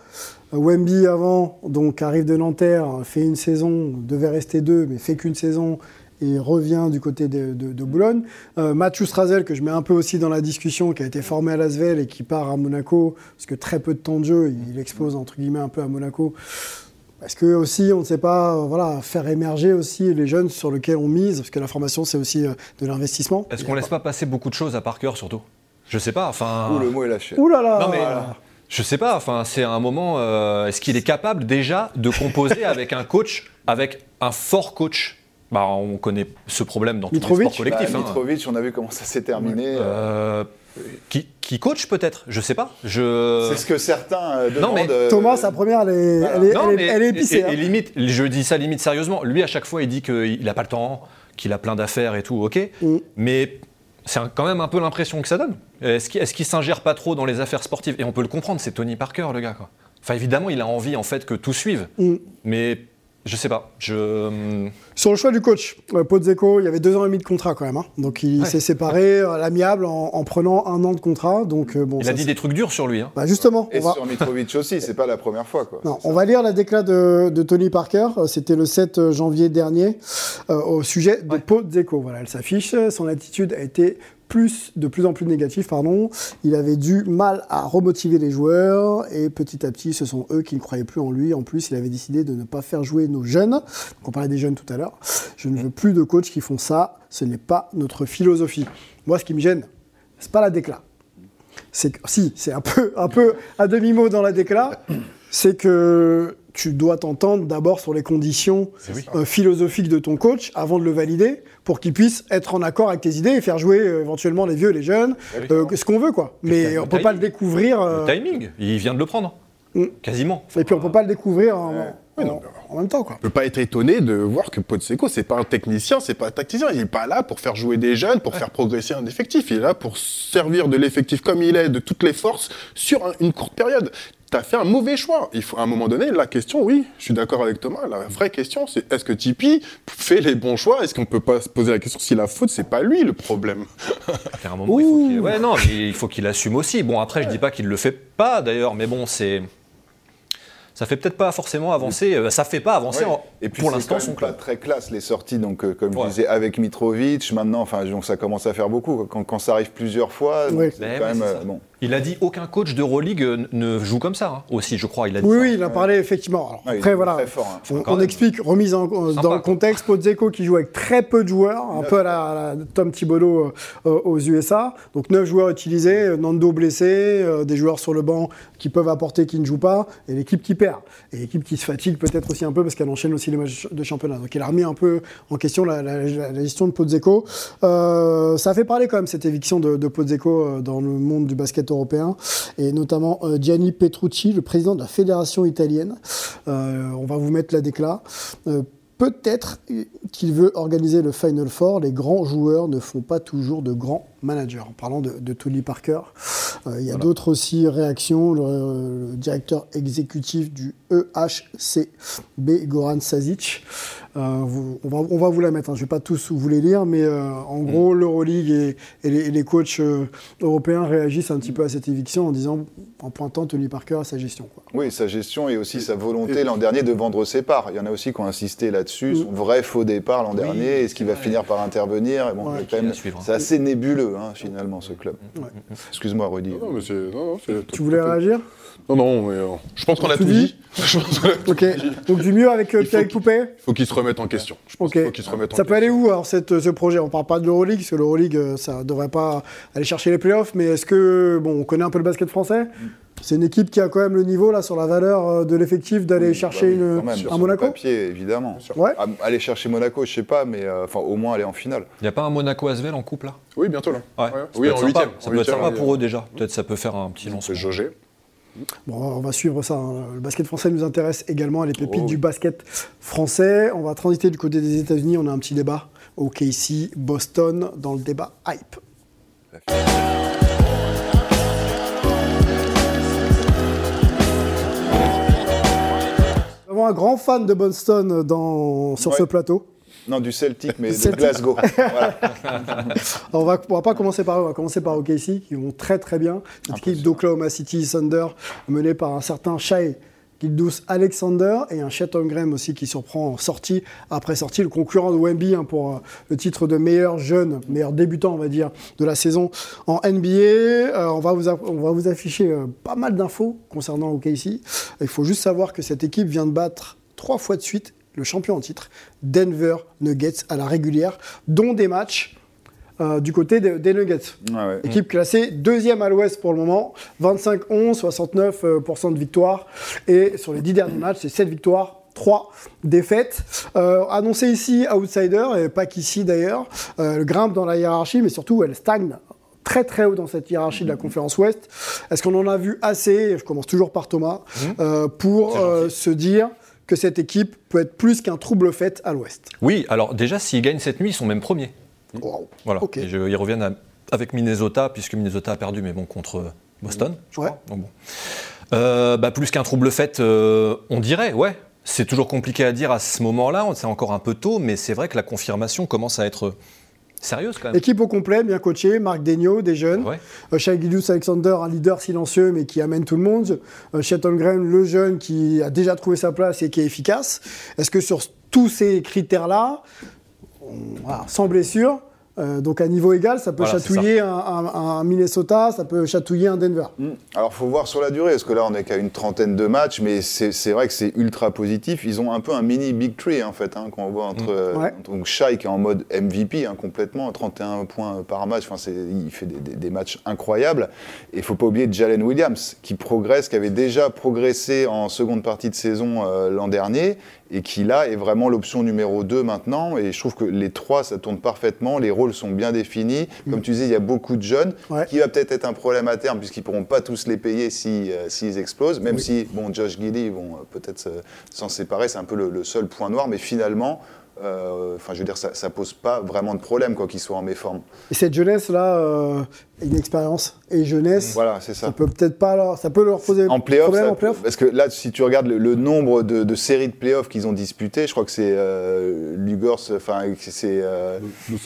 Euh, Wemby, avant, donc arrive de Nanterre, fait une saison, devait rester deux, mais fait qu'une saison et revient du côté de, de- de Boulogne. Euh, Mathieu Strazel, que je mets un peu aussi dans la discussion, qui a été formé à Lasvel et qui part à Monaco, parce que très peu de temps de jeu, il explose entre guillemets un peu à Monaco. Parce que aussi, on ne sait pas, euh, voilà, faire émerger aussi les jeunes sur lesquels on mise, parce que la formation, c'est aussi euh, de l'investissement. Est-ce qu'on laisse pas passer beaucoup de choses à Parker surtout? Je sais pas, enfin. Ouh, le mot est lâché. Ouh là là Non mais je sais pas, enfin c'est un moment. euh, Est-ce qu'il est capable déjà de composer avec un coach, avec un fort coach? Bah on connaît ce problème dans tous les sports collectifs. Bah, hein. Mitrovic, on a vu comment ça s'est terminé. Euh, qui, qui coach peut-être? Je sais pas. Je. C'est ce que certains euh, Non, mais demandent. euh, Thomas, sa première, elle est, voilà. elle est, Non, elle est- mais- elle est épicée. Et, hein. et limite, je dis ça limite sérieusement. Lui, à chaque fois, il dit qu'il n'a pas le temps, qu'il a plein d'affaires et tout, ok. Mm. Mais c'est quand même un peu l'impression que ça donne. Est-ce qu'il est qu'il s'ingère pas trop dans les affaires sportives? Et on peut le comprendre, c'est Tony Parker, le gars. Quoi. Enfin, évidemment, il a envie en fait que tout suive. Mm. Mais je sais pas. Je. Sur le choix du coach, euh, Pozzecco, il y avait deux ans et demi de contrat quand même. hein. Donc il Ouais. s'est séparé à l'amiable en, en prenant un an de contrat. Donc, euh, bon, Il ça, a dit des trucs durs sur lui. hein. Bah, justement, Et on va... sur Mitrovic aussi, c'est pas la première fois. Quoi. Non, on va lire la déclat de, de Tony Parker. Euh, C'était le 7 janvier dernier euh, au sujet de Ouais. Voilà, elle s'affiche. Son attitude a été plus, de plus en plus négative. Pardon. Il avait du mal à remotiver les joueurs et petit à petit, ce sont eux qui ne croyaient plus en lui. En plus, il avait décidé de ne pas faire jouer nos jeunes. Donc, on parlait des jeunes tout à l'heure. Je ne veux plus de coachs qui font ça. Ce n'est pas notre philosophie. Moi, ce qui me gêne, c'est pas la déclat c'est si, c'est un peu, un peu à demi-mot dans la déclat, c'est que tu dois t'entendre d'abord sur les conditions euh, philosophiques de ton coach avant de le valider pour qu'il puisse être en accord avec tes idées et faire jouer euh, éventuellement les vieux, les jeunes, euh, ce qu'on veut quoi. Mais on peut pas le découvrir. euh, Le timing, il vient de le prendre. Mm. Quasiment. et puis on peut pas le découvrir en, Ouais, en- non, en même temps quoi. On peut pas être étonné de voir que Pozzecco, c'est pas un technicien, c'est pas un tacticien. Il est pas là pour faire jouer des jeunes, pour faire progresser un effectif. Il est là pour servir de l'effectif comme il est, de toutes les forces, sur un- une courte période. Tu as fait un mauvais choix. Il faut, à un moment donné, la question, oui, je suis d'accord avec Thomas, la vraie question, c'est est-ce que Tipeee fait les bons choix? Est-ce qu'on peut pas se poser la question si la faute, c'est pas lui le problème? À un moment, il faut qu'il... Ouais, non, mais il faut qu'il assume aussi. Bon, après, je dis pas qu'il le fait pas, d'ailleurs, mais bon, c'est ça fait peut-être pas forcément avancer, euh, ça fait pas avancer Ouais. en- Et puis pour l'instant son club. très classe les sorties, donc euh, comme Ouais. je disais avec Mitrovic, maintenant, enfin ça commence à faire beaucoup. Quand, quand ça arrive plusieurs fois, Ouais. c'est Ben quand ouais, même euh, ça. bon. Il a dit aucun coach d'Euroleague euh, ne joue comme ça hein, aussi, je crois. Il a dit Oui, ça. oui, il a parlé effectivement. Alors, Ouais, il après, voilà. très fort, hein. On, explique, remise en- euh, Sympa, dans le contexte, Pozzecco qui joue avec très peu de joueurs, un peu à la, à la Tom Thibodeau euh, aux USA. Donc 9 joueurs utilisés, Nando blessé, euh, des joueurs sur le banc qui peuvent apporter, qui ne jouent pas, et l'équipe qui perd. Et l'équipe qui se fatigue peut-être aussi un peu parce qu'elle enchaîne aussi les matchs de championnat. Donc il a remis un peu en question la, la- la- la gestion de. Euh, ça a fait parler quand même cette éviction de, de dans le monde du basket et notamment euh, Gianni Petrucci, le président de la fédération italienne. Euh, on va vous mettre la décla. Euh, Peut-être qu'il veut organiser le Final Four. Les grands joueurs ne font pas toujours de grands managers. En parlant de, de Tony Parker, Euh, il y a d'autres aussi réactions. Le, le directeur exécutif du EHCB, Goran Sazic. Euh, vous- on, va, on va vous la mettre. hein. Je ne vais pas tous vous les lire, mais euh, en gros, l'Euroleague et, et les, et les coachs euh, européens réagissent un petit peu à cette éviction en disant, en pointant Tony Parker à sa gestion. quoi. Oui, sa gestion et aussi sa volonté l'an dernier de vendre ses parts. Il y en a aussi qui ont insisté là-dessus. Mm. Son vrai faux départ l'an dernier, est-ce qu'il va finir par intervenir? Bon, Ouais. suivre. C'est assez nébuleux, hein, finalement, ce club. Excuse-moi, Rudy. Non, mais c'est. Non, non, c'est- Tu voulais réagir? Non, non, mais euh, je pense qu'on a Tout dit dit. Je pense qu'on a tout Ok. Donc du mieux avec euh, Il faut Pierre qu'il- Poupet faut qu'il se remette en question. Je pense Ok. qu'il faut qu'il se remette en Ça peut question. aller où alors cette, ce projet? On parle pas de l'Euroleague parce que l'Euroleague euh, ça devrait pas aller chercher les playoffs, mais est-ce que bon on connaît un peu le basket français? C'est une équipe qui a quand même le niveau là sur la valeur euh, de l'effectif d'aller Oui, chercher bah oui, une, quand même, sur un le Monaco? papier, évidemment. Ouais. Ah, Aller chercher Monaco, je sais pas, mais euh, enfin au moins aller en finale. Il n'y a pas un Monaco Asvel en couple là? Oui, bientôt là. Ouais. Ouais. Ça Oui, peut en être sympa. huitième. Ça En peut être huitième, sympa oui. pour eux déjà. Peut-être ça peut faire un petit lancement. C'est jaugé. Bon, on va suivre ça. hein. Le basket français nous intéresse également, les pépites Oh du basket français. On va transiter du côté des États-Unis. On a un petit débat au KC, Boston, dans le débat hype. Nous avons un grand fan de Boston dans, sur ce plateau. Non, du Celtic, mais de. Glasgow. Voilà. On va, on va pas commencer par eux, on va commencer par OKC qui vont très très bien. Cette équipe d'Oklahoma City Thunder menée par un certain Shai Gildous Alexander et un Chet Holmgren aussi qui surprend en sortie après sortie, le concurrent de Wemby hein, pour euh, le titre de meilleur jeune, meilleur débutant on va dire de la saison en NBA. Euh, on, va vous on va vous afficher euh, pas mal d'infos concernant OKC. Il faut juste savoir que cette équipe vient de battre trois fois de suite le champion en titre, Denver Nuggets à la régulière, dont des matchs euh, du côté des, des Nuggets. Ouais. Équipe classée deuxième à l'ouest pour le moment, 25-11, 69% euh, de victoires. Et sur les dix derniers matchs, c'est 7 victoires. 3 défaites. Euh, annoncé ici outsider, et pas qu'ici d'ailleurs. Euh, elle grimpe dans la hiérarchie, mais surtout elle stagne très très haut dans cette hiérarchie de la conférence Ouest. Est-ce qu'on en a vu assez, je commence toujours par Thomas, euh, pour euh, se dire que cette équipe peut être plus qu'un trouble fait à l'Ouest Oui, alors déjà, s'ils gagnent cette nuit, ils sont même premiers. Wow. Voilà. Ok. Et je- ils reviennent à- avec Minnesota, puisque Minnesota a perdu, mais bon, contre Boston, je Ouais. crois. Donc bon. Euh, bah, plus qu'un trouble fait, euh, on dirait, ouais. C'est toujours compliqué à dire à ce moment-là, c'est encore un peu tôt, mais c'est vrai que la confirmation commence à être sérieuse quand même. Équipe au complet, bien coachée, Marc Degnaud, des jeunes. Ouais. Euh, Shai Alexander, un leader silencieux mais qui amène tout le monde. Euh, Chet Holmgren, le jeune qui a déjà trouvé sa place et qui est efficace. Est-ce que sur tous ces critères-là, on- voilà, sans blessure, euh, donc à niveau égal, ça peut Voilà, chatouiller un, un- un Minnesota, ça peut chatouiller un Denver Mm. Alors, faut voir sur la durée, parce que là, on est qu'à une trentaine de matchs, mais c'est vrai que c'est ultra positif. Ils ont un peu un mini Big Tree, en fait, hein, quand on voit entre, euh, Ouais. donc Shai qui est en mode MVP, hein, complètement, 31 points par match. Enfin, c'est- il fait des, des- des matchs incroyables. Et il faut pas oublier Jalen Williams, qui progresse, qui avait déjà progressé en seconde partie de saison euh, l'an dernier, et qui là est vraiment l'option numéro 2 maintenant. Et je trouve que les trois, ça tourne parfaitement. Les rôles sont bien définis. Comme tu disais, il y a beaucoup de jeunes, Ouais. qui va peut-être être un problème à terme, puisqu'ils pourront pas tous les payer si, euh, s'ils explosent. Même Oui. si, bon, Josh Giddy, ils vont euh, peut-être se- s'en séparer, c'est un peu le, le seul point noir. Mais finalement, euh, enfin, je veux dire, ça, ça pose pas vraiment de problème, quoi, qu'ils soient en méforme. Et cette jeunesse-là, euh, une expérience et jeunesse, Voilà, c'est ça. ça peut peut-être pas leur, ça peut leur poser En playoff, problème ça- en playoff parce que là, si tu regardes le, le nombre de, de séries de playoffs qu'ils ont disputées, je crois que c'est euh, Lugors, enfin c'est euh,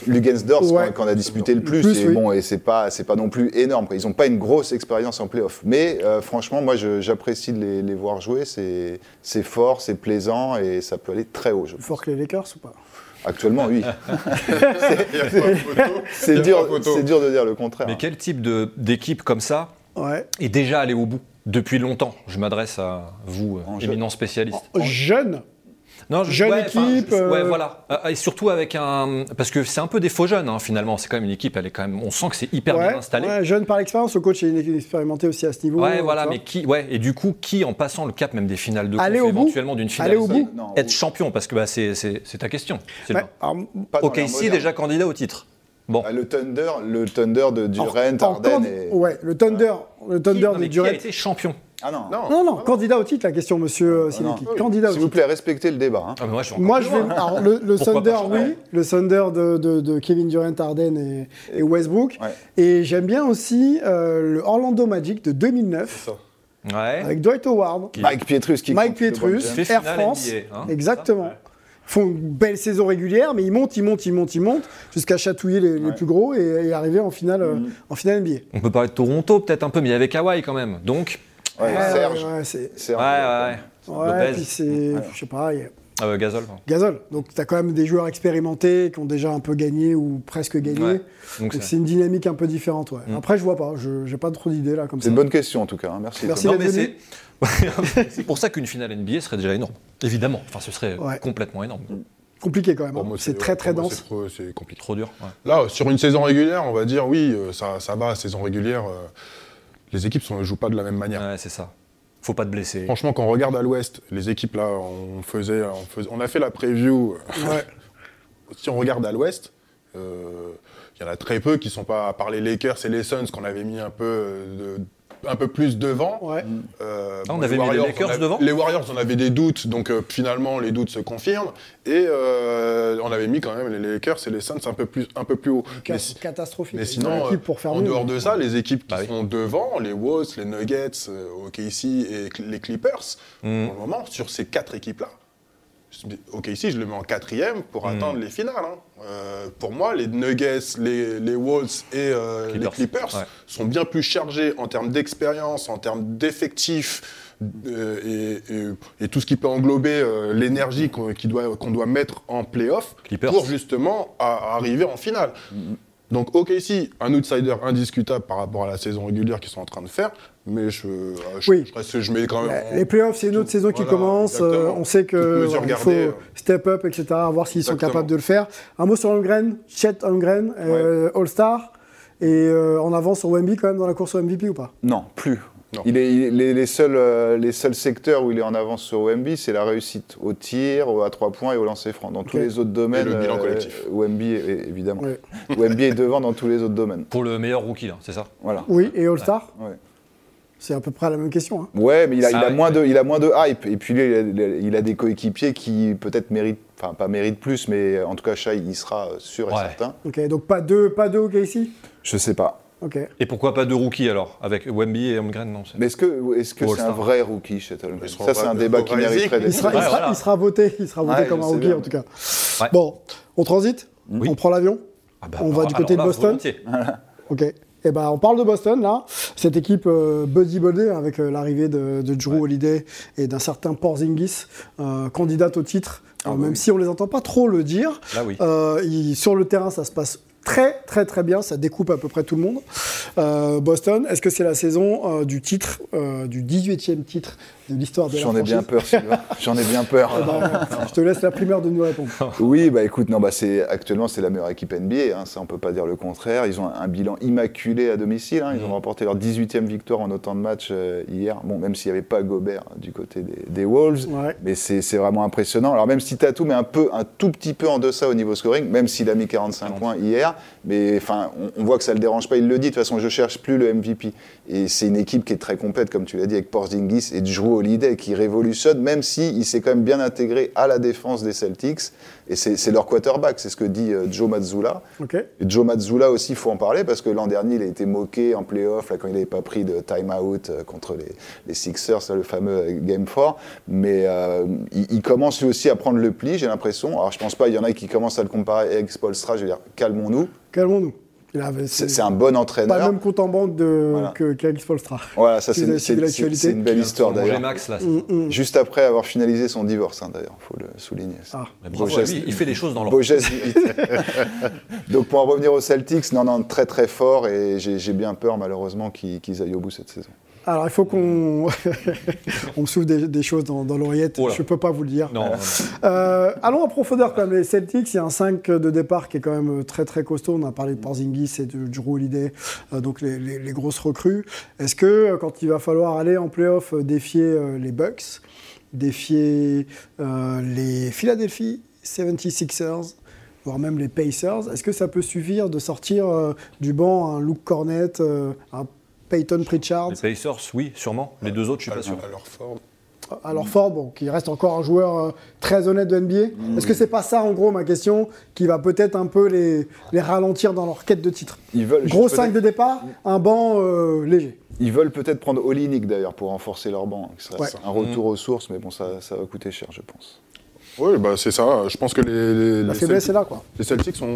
Lugensdorf Ouais. qu'on a disputé le plus. plus, et oui. bon, et c'est pas, c'est pas non plus énorme. quoi. Ils n'ont pas une grosse expérience en playoff. Mais euh, franchement, moi, j'apprécie de les, les voir jouer. C'est, c'est fort, c'est plaisant et ça peut aller très haut. je fort que les Lakers ou pas? Actuellement, oui. C'est dur, dur de dire le contraire. Mais quel type de- d'équipe comme ça Ouais. est déjà allé au bout depuis longtemps? Je m'adresse à vous, éminent spécialiste. Jeune Non, je- Jeune ouais, enfin, équipe, je- ouais, euh, voilà. Euh, Et surtout avec un. Parce que c'est un peu des faux jeunes, hein, finalement. C'est quand même une équipe, elle est quand même. On sent que c'est hyper ouais, bien installé. ouais, jeune par expérience, le coach est expérimenté aussi à ce niveau. Ouais, voilà, mais qui, ouais, et du coup, qui, en passant le cap même des finales de Aller conf, au bout éventuellement d'une finale, Aller au bout Non, être champion, parce que bah, c'est c'est- c'est ta question. Alors, dans Ok, ici déjà candidat au titre. Bon. Ah, Le Thunder, le Thunder de Durant, en- en et... Ouais, le Thunder, le Qui, Thunder non, de mais qui Durant. a été champion Ah non. Non. Non, non, candidat au titre, la question, monsieur euh. Sileki. Candidat au S'il vous titre. plaît, respectez le débat. hein. ah, mais moi, je suis encore Moi, plus je vais. loin. Alors, le, le Pourquoi Thunder, pas changer oui. Le Thunder de, de- de Kevin Durant, Harden et, et Westbrook. Ouais. Et j'aime bien aussi euh, le Orlando Magic de 2009 Ouais. avec Dwight Howard, Mike Pietrus qui Mike compte le Pietrus, James. fait Air finale France. NBA, hein, exactement. Ils font une belle saison régulière, mais ils montent, ils montent, ils montent, ils montent, jusqu'à chatouiller les, les Ouais. plus gros et, et arriver en finale, euh, en finale NBA. On peut parler de Toronto peut-être un peu, mais il y avait Kawhi quand même. Donc, Ouais, Ouais, Serge. ouais, ouais, c'est. Serge, ouais, ouais. Puis c'est. Je sais pas, il y a- Ah, euh, Gasol. pardon. Gasol. Donc, tu as quand même des joueurs expérimentés qui ont déjà un peu gagné ou presque gagné. Ouais. Donc, c'est une dynamique un peu différente. Ouais. Mm. Après, je vois pas. Je j'ai pas trop d'idées là comme C'est une bonne question en tout cas. hein. Merci. Merci. Non, d'être mais venu. c'est pour ça qu'une finale NBA serait déjà énorme. Évidemment. Enfin, ce serait Ouais. complètement énorme. Compliqué quand même. Hein. C'est très très dense. c'est compliqué. Trop dur. ouais. Là, sur une saison régulière, on va dire oui, euh, ça, ça va, saison régulière. euh, les équipes ne jouent pas de la même manière. Ouais, c'est ça. Faut pas te blesser. Franchement, quand on regarde à l'ouest, les équipes là, on, faisait, on, faisait- on a fait la preview. Ouais. si on regarde à l'ouest, euh, il y en a très peu qui sont pas, à part les Lakers et les Suns qu'on avait mis un peu, euh, de- un peu plus devant. Ouais. Euh, Ah, on bon, avait mis les Warriors, Lakers a- devant Les Warriors, on avait des doutes, donc euh, finalement les doutes se confirment. Et euh, on avait mis quand même les Lakers et les Suns un peu plus, un peu plus haut. Mais catastrophique. mais Une sinon, équipe euh, pour faire en mieux. dehors de ça, les équipes qui Bah oui. sont devant, les Wolves, les Nuggets, euh, OKC et les Clippers, Mm. pour le moment, sur ces quatre équipes-là, OKC, je le mets en quatrième pour Mm. atteindre les finales. hein. Euh, pour moi, les Nuggets, les, les Wolves et euh, Clippers. les Clippers Ouais. sont bien plus chargés en termes d'expérience, en termes d'effectifs euh, et, et- et tout ce qui peut englober l'énergie qu'on doit, mettre en playoff pour justement à- arriver en finale. Donc OKC, un outsider indiscutable par rapport à la saison régulière qu'ils sont en train de faire, mais je, euh, je, Oui. je reste- je mets quand même... Les playoffs, c'est une autre saison qui Voilà, commence. euh, on sait Toutes que mesures il faut euh. step up, etc. Voir s'ils sont capables de le faire. Un mot sur Holmgren, Chet Holmgren, euh, All-Star. Et euh, en avance sur Wemby quand même dans la course au MVP ou pas? Non, plus. Non. Il est, il est- les, seuls, euh, les seuls secteurs où il est en avance sur Wemby, c'est la réussite au tir, au- à trois points et au lancer franc. Dans tous les autres domaines, le bilan euh, collectif. Wemby, est- évidemment. Ouais. Wemby est devant dans tous les autres domaines. Pour le meilleur rookie, c'est ça? Voilà. Oui, et All-Star? Ouais. C'est à peu près la même question. hein. Ouais, mais il a, il moins de, il a moins de hype. Et puis il a, il des coéquipiers qui peut-être méritent, enfin pas méritent plus, mais en tout cas, Shai, il sera sûr et Ouais. certain. Ok, donc pas deux, pas deux OKC Je sais pas. Ok. Et pourquoi pas deux rookies alors Avec Wemby et Holmgren, non c'est- Mais est-ce que est-ce que Ou c'est un vrai rookie chez Holmgren Ça, c'est un débat qui mériterait Zig. Il sera, d'être. il Ouais, sera- voilà. il sera voté, il sera voté Ouais, comme un rookie bien. en tout cas. Ouais. Bon, on transite? Oui. On prend l'avion? Ah bah, On va du côté de Boston? volontiers. Ok. Eh ben, on parle de Boston, là. Cette équipe euh, Buddy Boldy, avec euh, l'arrivée de, de Drew Holiday et d'un certain Porzingis, euh, candidate au titre, Ah euh, même oui. si on les entend pas trop le dire. Là, oui. Euh, il- sur le terrain, ça se passe très, très, très bien. Ça découpe à peu près tout le monde. Euh, Boston, est-ce que c'est la saison euh, du titre, euh, du 18e titre de l'histoire de la J'en ai bien peur, Sylvain. J'en ai bien peur. Eh ben, je te laisse la primeur de nous répondre. Oui, bah écoute, non, bah c'est actuellement c'est la meilleure équipe NBA, hein, ça on peut pas dire le contraire. Ils ont un, un bilan immaculé à domicile, hein, ils ont remporté leur 18e victoire en autant de matchs euh, hier. Bon, même s'il n'y avait pas Gobert du côté des, des Wolves, Ouais. mais c'est c'est vraiment impressionnant. Alors même si Tatum est un peu, un tout petit peu en deçà au niveau scoring, même s'il a mis 45 points hier, mais enfin, on, on voit que ça le dérange pas. Il le dit de toute façon, je cherche plus le MVP. Et c'est une équipe qui est très complète, comme tu l'as dit, avec Porzingis et Drew Holiday qui révolutionne, même si il s'est quand même bien intégré à la défense des Celtics. Et c'est leur quarterback, c'est ce que dit euh, Joe Mazzulla. Ok. Et Joe Mazzulla aussi, il faut en parler parce que l'an dernier, il a été moqué en playoff là, quand il n'avait pas pris de time-out euh, contre les, les Sixers, là, le fameux euh, Game 4. Mais euh, il, il commence lui aussi à prendre le pli, j'ai l'impression. Alors je pense pas, il y en a qui commencent à le comparer avec Spolstra, je veux dire, calmons-nous. Calmons-nous. C'est un bon pas entraîneur. le même compte en banque de, Voilà. que qu'Alex Polstra. Voilà, ça c'est une belle histoire d'ailleurs. Max, là. Mm, mm. Juste après avoir finalisé son divorce, hein, d'ailleurs, il faut le souligner. Ah. Lui, il fait les choses dans leur Beau geste limite. Donc pour en revenir aux Celtics, non, non, très très fort et j'ai bien peur malheureusement qu'ils qu'ils aillent au bout cette saison. Alors, il faut qu'on on me souffle des, des choses dans, dans l'oreillette. Je peux pas vous le dire. Non, non, non. Euh, allons en profondeur quand même. Les Celtics, il y a un 5 de départ qui est quand même très très costaud. On a parlé de Porzingis et de Drew Holiday, euh, donc les, les- les grosses recrues. Est-ce que euh, quand il va falloir aller en playoff défier les Bucks, défier euh, les Philadelphie 76ers, voire même les Pacers, est-ce que ça peut suffire de sortir du banc un Luke Cornett, un Peyton Pritchard Les Pacers, oui, sûrement. Les deux autres, je suis pas sûr. Alors fort. alors fort, bon, qui reste encore un joueur euh, très honnête de NBA. Est-ce que c'est pas ça, en gros, ma question, qui va peut-être un peu les, les ralentir dans leur quête de titre? Ils veulent Gros juste 5 peut-être- de départ, un banc euh, léger. Ils veulent peut-être prendre Olinik d'ailleurs pour renforcer leur banc. Ouais. Un retour aux sources, mais bon, ça, ça va coûter cher, je pense. Oui, bah, c'est ça. Je pense que les, les, La les faiblesse Celtics- est là, quoi. Les Celtics ont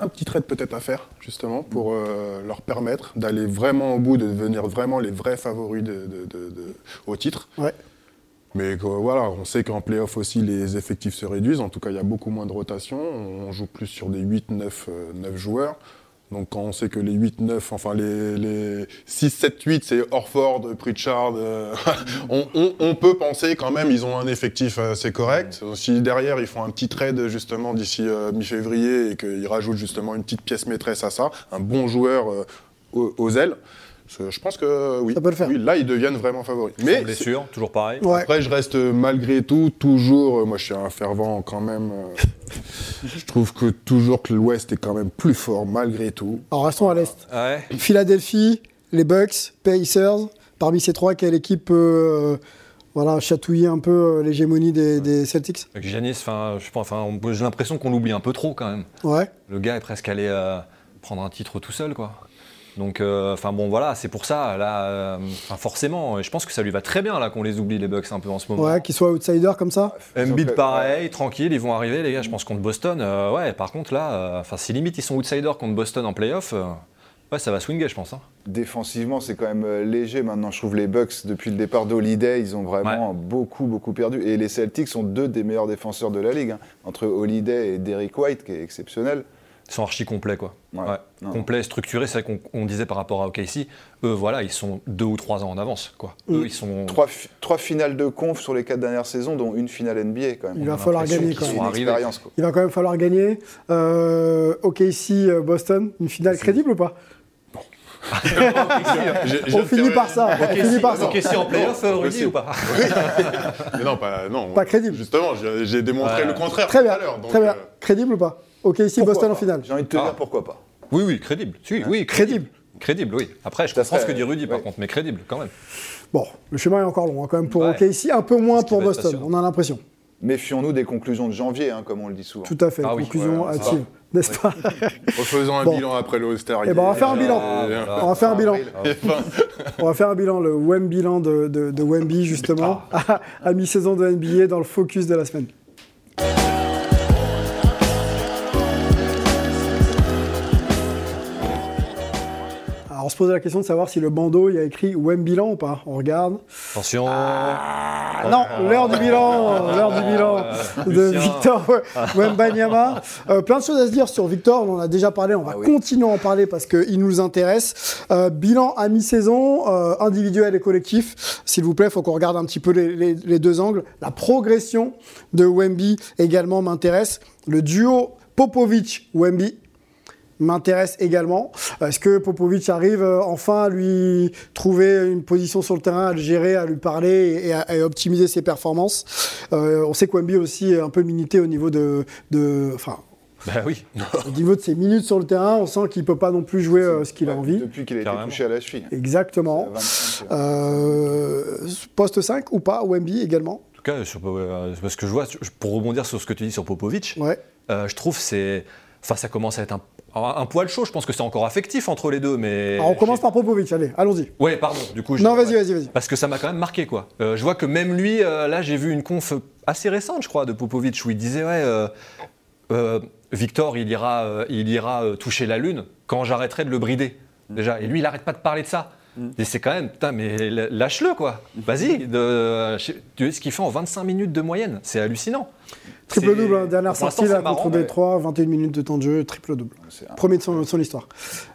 un petit trade peut-être à faire, justement, pour euh, leur permettre d'aller vraiment au bout, de devenir vraiment les vrais favoris de, de- de- de- au titre. Ouais. Mais voilà, on sait qu'en playoff aussi, les effectifs se réduisent. En tout cas, il y a beaucoup moins de rotation. On joue plus sur des 8, 9, euh, 9 joueurs. Donc quand on sait que les 8, 9, enfin les, les 6, 7, 8, c'est Orford, Pritchard, euh, on, peut penser quand même ils ont un effectif assez correct. Si derrière ils font un petit trade justement d'ici euh, mi-février et qu'ils rajoutent justement une petite pièce maîtresse à ça, un bon joueur euh, aux ailes, je pense que oui, Ça peut le faire. oui, là ils deviennent vraiment favoris. Mais Mais blessure, toujours pareil. Ouais. après, je reste euh, malgré tout toujours. euh, moi, je suis un fervent quand même. euh, je trouve que toujours que l'Ouest est quand même plus fort malgré tout. Alors restons à l'Est. Ouais. Philadelphie, les Bucks, Pacers. Parmi ces trois, quelle équipe peut euh, voilà, chatouiller un peu euh, l'hégémonie des, des Celtics? Avec Giannis, enfin, je pense, enfin, on- j'ai l'impression qu'on l'oublie un peu trop quand même. Ouais. Le gars est presque allé euh, prendre un titre tout seul, quoi. Donc, euh, enfin bon, voilà, c'est pour ça, là, euh, forcément, et je pense que ça lui va très bien, là, qu'on les oublie, les Bucks, un peu en ce moment. Ouais, qu'ils soient outsiders comme ça Embiid, euh, pareil, tranquille, ils vont arriver, les gars. Je pense contre Boston, euh, ouais, par contre, là, euh, enfin, si limite ils sont outsiders contre Boston en playoff, euh, ouais, ça va swinger, je pense. hein. Défensivement, c'est quand même léger maintenant. Je trouve les Bucks, depuis le départ d'Holiday, ils ont vraiment beaucoup, beaucoup perdu. Et les Celtics sont deux des meilleurs défenseurs de la ligue. hein. Entre Holiday et Derrick White, qui est exceptionnel. Ils sont archi complets, quoi. Ouais. Ouais. Non. Complet, structuré, c'est vrai qu'on on disait par rapport à OKC. Eux, voilà, ils sont deux ou trois ans en avance, quoi. Eux, ils sont. Trois, trois finales de conf sur les quatre dernières saisons, dont une finale NBA quand même. Il On va falloir gagner quand sont même. une Arrivés. expérience, quoi. Il va quand même falloir gagner. Euh, OKC, euh, Boston, une finale crédible ou pas? On finit par ça. On finit par ça. OKC en playoff, euh, Rudy, ou pas? Mais non, pas, non. Pas crédible. Justement, j'ai démontré Ouais. le contraire Très tout bien. à l'heure. donc, Très bien. euh, Crédible ou pas? OKC, Pourquoi Boston en finale. J'ai envie de te Ah. dire pourquoi pas. Oui, oui, crédible. Si, oui, Crédible. Crédible, oui. Après, je comprends ce que dit Rudy, par contre, mais crédible, quand même. Bon, le chemin est encore long hein, quand même pour Ouais. OKC, un peu moins pour Boston, on a l'impression. Méfions-nous des conclusions de janvier, hein, comme on le dit souvent. Tout à fait, Ah oui, conclusion ouais, ça hâtive, n'est-ce pas Refaisons un Bon. bilan après le All-Star. Eh ben, on va faire un bilan. voilà. On va faire un bilan. Enfin, On va faire un bilan, le WEM bilan de, de, de Wemby justement, à, à mi-saison de NBA dans le focus de la semaine. Alors on se pose la question de savoir si le bandeau il y a écrit WEM bilan ou pas. On regarde. Attention. Ah non, l'heure du bilan, l'heure du bilan de Lucien. Victor Wembanyama. Euh, plein de choses à se dire sur Victor, on en a déjà parlé, on va continuer à en parler parce qu'il nous intéresse. Euh, bilan à mi-saison, euh, individuel et collectif. S'il vous plaît, il faut qu'on regarde un petit peu les, les- les deux angles. La progression de Wemby également m'intéresse. Le duo Popovic-Wemby m'intéresse également. Est-ce que Popovic arrive euh, enfin à lui trouver une position sur le terrain, à le gérer, à lui parler et à, optimiser ses performances? Euh, On sait que Wemby aussi est un peu minité au niveau de, de enfin, Bah oui. Au niveau de ses minutes sur le terrain, on sent qu'il peut pas non plus jouer euh, ce qu'il a envie. Depuis qu'il a été Carrément. touché à la cheville. Exactement. À 25, euh. Poste 5 ou pas, Wemby également? En tout cas, sur, euh, parce que je vois, pour rebondir sur ce que tu dis sur Popovic, Ouais. euh, je trouve c'est, enfin ça commence à être un, un, poil chaud. Je pense que c'est encore affectif entre les deux, mais. Alors on commence par Popovic, allez, allons-y. Ouais, pardon. Du coup. je- Non, vas-y, vas-y, vas-y. Parce que ça m'a quand même marqué, quoi. Euh, je vois que même lui, euh, là, j'ai vu une conf assez récente, je crois, de Popovic, où il disait, ouais, euh, Victor, il ira, il ira toucher la lune quand j'arrêterai de le brider. Déjà. Et lui, il arrête pas de parler de ça. Et c'est quand même, putain, mais lâche-le, quoi. Vas-y. ce qu'il fait en 25 minutes de moyenne. C'est hallucinant. Triple-double, C'est- hein, dernière sortie là, marrant, contre mais- Détroit, 21 minutes de temps de jeu, triple-double. C'est un- Premier de son, son histoire.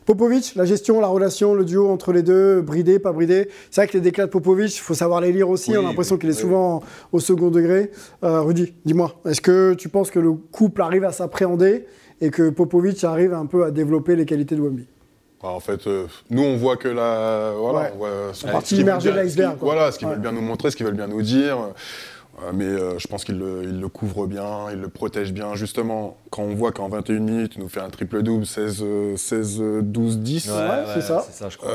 Popovic, la gestion, la relation, le duo entre les deux, bridé, pas bridé. C'est vrai que les déclats de Popovic, il faut savoir les lire aussi. Oui, on a l'impression oui, qu'il est oui. souvent au second degré. Euh, Rudy, dis-moi, est-ce que tu penses que le couple arrive à s'appréhender et que Popovic arrive un peu à développer les qualités de Wemby? En fait, euh, nous, on voit que la, voilà, Ouais. on voit son- partie ce qu'ils immergée veulent bien- l'iceberg, qu'ils-. Voilà, ce qu'ils Ouais. veulent bien nous montrer, ce qu'ils veulent bien nous dire. Euh, mais euh, je pense qu'il le, il le couvre bien, il le protège bien. Justement, quand on voit qu'en 21 minutes, il nous fait un triple-double, 16, euh, 16, euh, 12, 10. c'est ça. C'est ça, je crois.